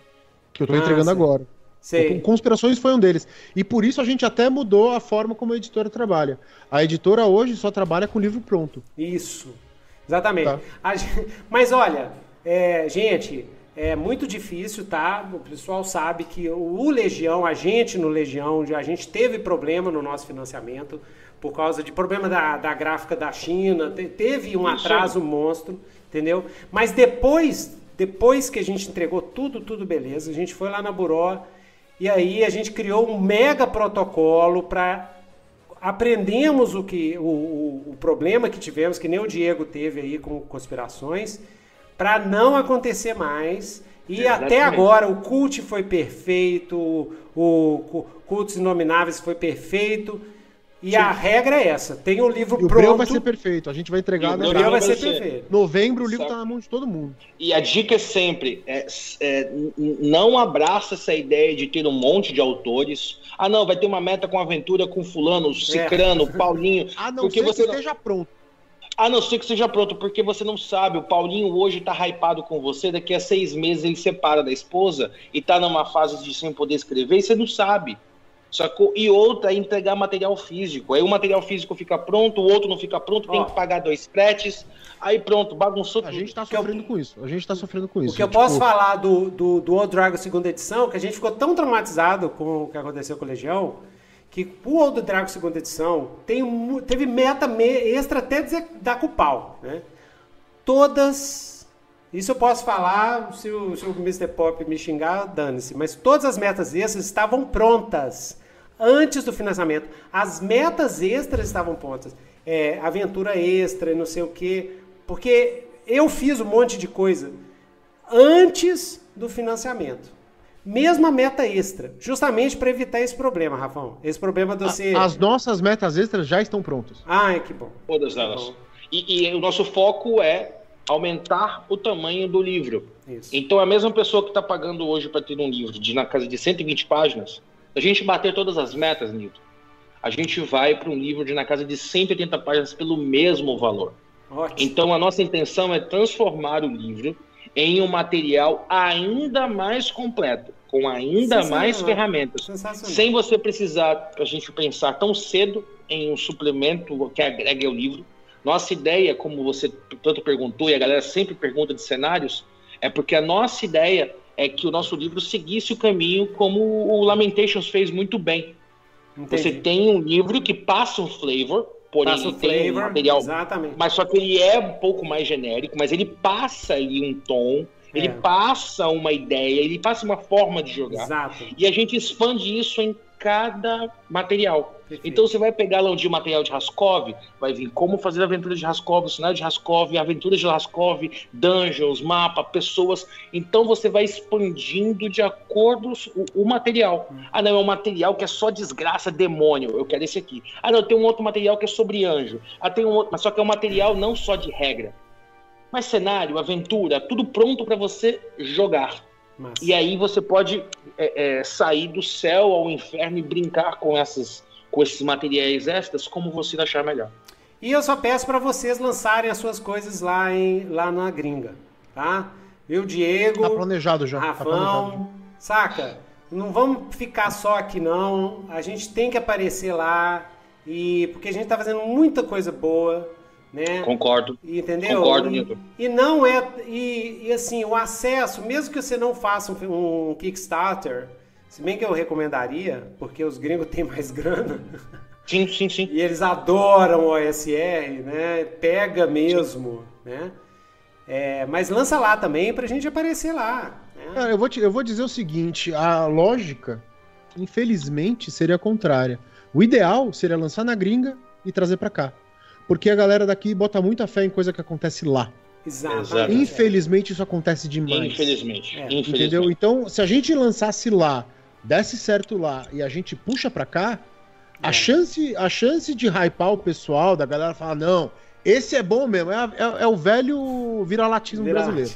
Que eu tô Ah, entregando sei. agora. Sei. Conspirações foi um deles. E por isso a gente até mudou a forma como a editora trabalha. A editora hoje só trabalha com livro pronto. Isso, exatamente. Tá. A mas olha, é, gente, é muito difícil, tá? O pessoal sabe que o Legião, a gente no Legião, a gente teve problema no nosso financiamento por causa de problema da, da gráfica da China, te- teve um atraso monstro, entendeu? Mas depois, depois que a gente entregou tudo, tudo beleza, a gente foi lá na Buró e aí a gente criou um mega protocolo para aprendemos o que o, o, o problema que tivemos, que nem o Diego teve aí com conspirações, para não acontecer mais. E Exatamente. até agora o cult foi perfeito, o, o Cultos Inomináveis foi perfeito. E a regra é essa: tem o livro E o pronto. Breu vai ser perfeito. A gente vai entregar o na o Breu vai vai ser perfeito. novembro, o livro Sabe? tá na mão de todo mundo. E a dica é sempre: é, é, não abraça essa ideia de ter um monte de autores. Ah, não, vai ter uma meta com aventura com Fulano, Cicrano, Paulinho. A não Porque ser você que não- esteja pronto. A não ser que seja pronto, porque você não sabe. O Paulinho hoje tá hypado com você, daqui a seis meses ele separa da esposa e tá numa fase de sem poder escrever e você não sabe. Sacou? E outra é entregar material físico. Aí o material físico fica pronto, o outro não fica pronto, tem Ó. que pagar dois fretes. Aí pronto, bagunçou A tudo. gente tá sofrendo com isso. A gente tá sofrendo com isso. O que eu Tipo, posso falar do, do, do Old Dragon segunda edição, que a gente ficou tão traumatizado com o que aconteceu com o Legião, que o Old Dragon segunda edição tem, teve meta me- extra até dizer, dar com o pau, né? Todas, isso eu posso falar, se o, se o Mr. Pop me xingar, dane-se, mas todas as metas extras estavam prontas antes do financiamento. As metas extras estavam prontas. É, aventura extra e não sei o quê. Porque eu fiz um monte de coisa antes do financiamento. Mesma meta extra. Justamente para evitar esse problema, Rafão. Esse problema de você. As nossas metas extras já estão prontas. Ai, que bom. Todas elas. E, e o nosso foco é aumentar o tamanho do livro. Isso. Então, a mesma pessoa que está pagando hoje para ter um livro de na casa de 120 páginas, a gente bater todas as metas, Nilton, a gente vai para um livro de na casa de 180 páginas pelo mesmo valor. Ótimo. Então, a nossa intenção é transformar o livro em um material ainda mais completo, com ainda mais ferramentas, sem você precisar a gente pensar tão cedo em um suplemento que agregue ao livro. Nossa ideia, como você tanto perguntou e a galera sempre pergunta de cenários, é porque a nossa ideia é que o nosso livro seguisse o caminho como o Lamentations fez muito bem. Você Entendi. tem um livro que passa um flavor, porém Passa ele tem um material Exatamente. mas só que ele é um pouco mais genérico, mas ele passa ali um tom, ele É. passa uma ideia, ele passa uma forma de jogar. Exato. E a gente expande isso em cada material. Perfeito. Então você vai pegar lá um dia o material de Raskov, vai vir como fazer a aventura de Raskov, o cenário de Raskov, aventuras de Raskov, dungeons, mapa, pessoas. Então você vai expandindo de acordo o, o material. Ah, não, é um material que é só desgraça, demônio. Eu quero esse aqui. Ah, não, tem um outro material que é sobre anjo. Ah, tem um outro, mas só que é um material não só de regra. Mas cenário, aventura, tudo pronto para você jogar. Massa. E aí você pode é, é, sair do céu ao inferno e brincar com essas com esses materiais extras como você achar melhor. E eu só peço para vocês lançarem as suas coisas lá, em, lá na gringa, tá? Viu, Diego, Tá planejado já. Tá planejado. Rafão, saca? Não vamos ficar só aqui não. A gente tem que aparecer lá e porque a gente tá fazendo muita coisa boa, né? Concordo. E, Entendeu? Concordo, e, Newton. e não é. E, e, assim, o acesso, mesmo que você não faça um, um Kickstarter, se bem que eu recomendaria, porque os gringos têm mais grana. Sim, sim, sim. E eles adoram o OSR, né? Pega mesmo, né? É, mas lança lá também pra gente aparecer lá. Né? Cara, eu vou, te- eu vou dizer o seguinte: a lógica, infelizmente, seria a contrária. O ideal seria lançar na gringa e trazer pra cá. Porque a galera daqui bota muita fé em coisa que acontece lá. Exato. Infelizmente, isso acontece demais. Infelizmente. É, Infelizmente. Entendeu? Então, se a gente lançasse lá, desse certo lá e a gente puxa pra cá, É. a, chance, a chance de hypar o pessoal, da galera falar, não, esse é bom mesmo, é, é- é o velho viralatismo Vira- brasileiro.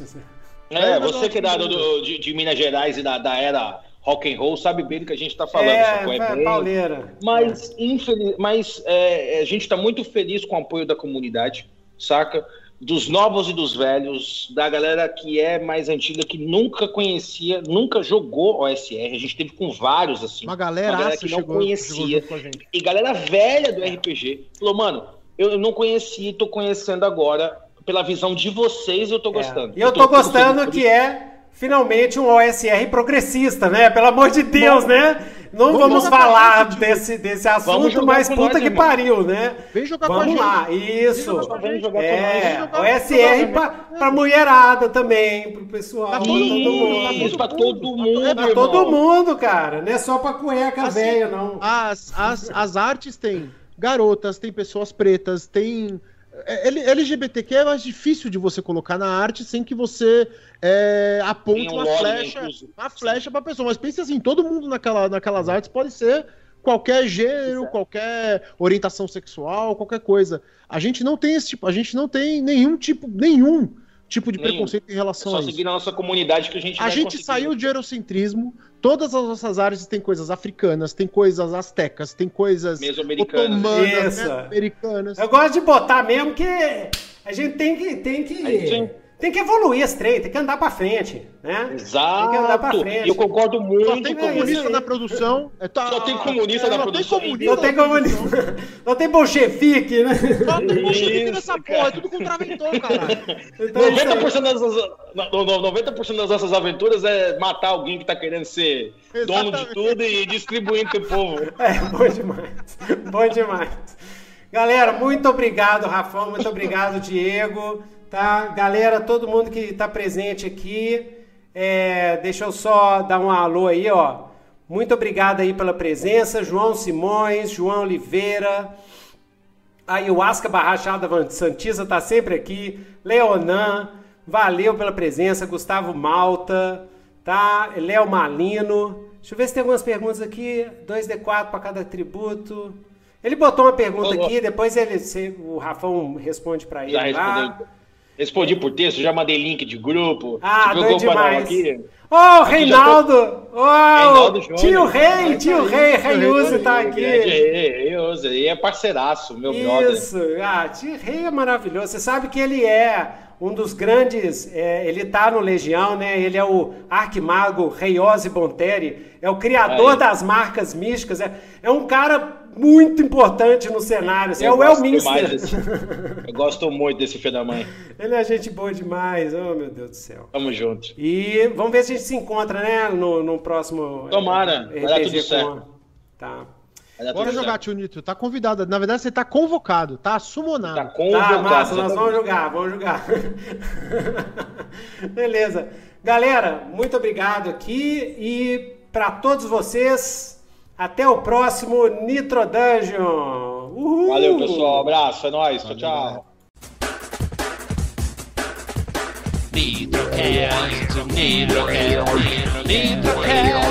É, você que é da, do- de, de Minas Gerais e da, da era rock and roll sabe bem do que a gente tá falando. É, é, bem- pauleira. Mas, infeliz... mas é, a gente está muito feliz com o apoio da comunidade, saca? Dos novos e dos velhos, da galera que é mais antiga, que nunca conhecia, nunca jogou OSR. A gente teve com vários, assim. Uma galera, Uma galera que não conhecia. junto com a gente. E galera velha do RPG falou, mano, eu não conhecia e tô conhecendo agora. Pela visão de vocês, eu tô gostando. É. E eu tô muito gostando feliz por que é finalmente um OSR progressista, né? Pelo amor de Deus, né? Não vamos vamos, falar gente, desse, desse Vamos assunto, mas puta que pariu, né? Vem jogar com a Vamos gente. lá, isso. Vem jogar com a gente. Vamos jogar com É, OSR pra, pra mulherada também, pro pessoal. Pra todo mundo, pra todo mundo, É, Pra todo mundo, cara. Não é só pra cueca Assim, velha, não. As, as, as artes têm garotas, tem pessoas pretas, tem. É, L- LGBTQ é mais difícil de você colocar na arte sem que você é, aponte um uma flecha, incluso. uma flecha pra pessoa. Mas pense assim, todo mundo naquela, naquelas artes pode ser qualquer gênero, qualquer orientação sexual, qualquer coisa. A gente não tem esse tipo, a gente não tem nenhum tipo, nenhum tipo de Nenhum. preconceito em É relação só a isso. seguir na nossa comunidade que a gente A vai gente conseguir. saiu de eurocentrismo, todas as nossas artes têm coisas africanas, tem coisas astecas, tem coisas otomanas, americanas. Eu gosto de botar mesmo que a gente tem que. Tem que. Tem que evoluir esse trem, tem que andar pra frente, né? Exato. Tem que andar pra frente. Eu concordo Só muito tem com isso. comunista aí. na produção. É, tá- Só tem comunista é, na só produção. Tem Não comunista tem na como. produção. Não tem bolchevique, né? Só tem bolchevique nessa cara. porra. É tudo contraventor, caralho. Então, é isso aí. 90% das, nossas- no- no- 90% das nossas aventuras é matar alguém que tá querendo ser dono de Exatamente. tudo e distribuir entre o povo. É, bom demais. Bom demais. Galera, muito obrigado, Rafão. Muito obrigado, Diego. Tá? Galera, todo mundo que está presente aqui. é, deixa eu só dar um alô aí, ó. Muito obrigado aí pela presença. João Simões, João Oliveira. A Ayahuasca Barrachada Santista tá sempre aqui. Leonan, valeu pela presença. Gustavo Malta, tá? Léo Malino. Deixa eu ver se tem algumas perguntas aqui. 2D4 para cada tributo. Ele botou uma pergunta ô. aqui, depois ele, se- o Rafão responde para ele Já lá. respondeu. Respondi por texto, já mandei link de grupo. Ah, doido demais. aqui. Ô, Aqui Reinaldo! Ô, Reinaldo Júnior. tio Rei, tio isso Rei. Reiuse tá aqui. Grande Rei, eu, ele é parceiraço, meu brother. Isso, ah, Tio Rei é maravilhoso. Você sabe que ele é um dos grandes. é, ele tá no Legião, né? Ele é o arquimago Reiose Bonteri, é o criador Aí. das marcas místicas. É, é um cara muito importante no cenário. assim, é o Elminster. desse- Eu gosto muito desse filho da mãe. ele é gente boa demais. Oh, meu Deus do céu. Tamo junto. E vamos ver se a gente se encontra, né? No, no próximo. Tomara, vai dar tudo certo. Tá. Bora jogar, tio Nitro. Tá convidado. Na verdade, você tá convocado. Tá sumonado. Tá Tá, convocado. massa, nós vamos jogar, vamos jogar. Beleza. Galera, muito obrigado aqui e para todos vocês, até o próximo Nitro Dungeon. Uhul! Valeu, pessoal. Abraço, é nóis. Tchau, tchau. Nitrocast, Nitrocast, Nitrocast.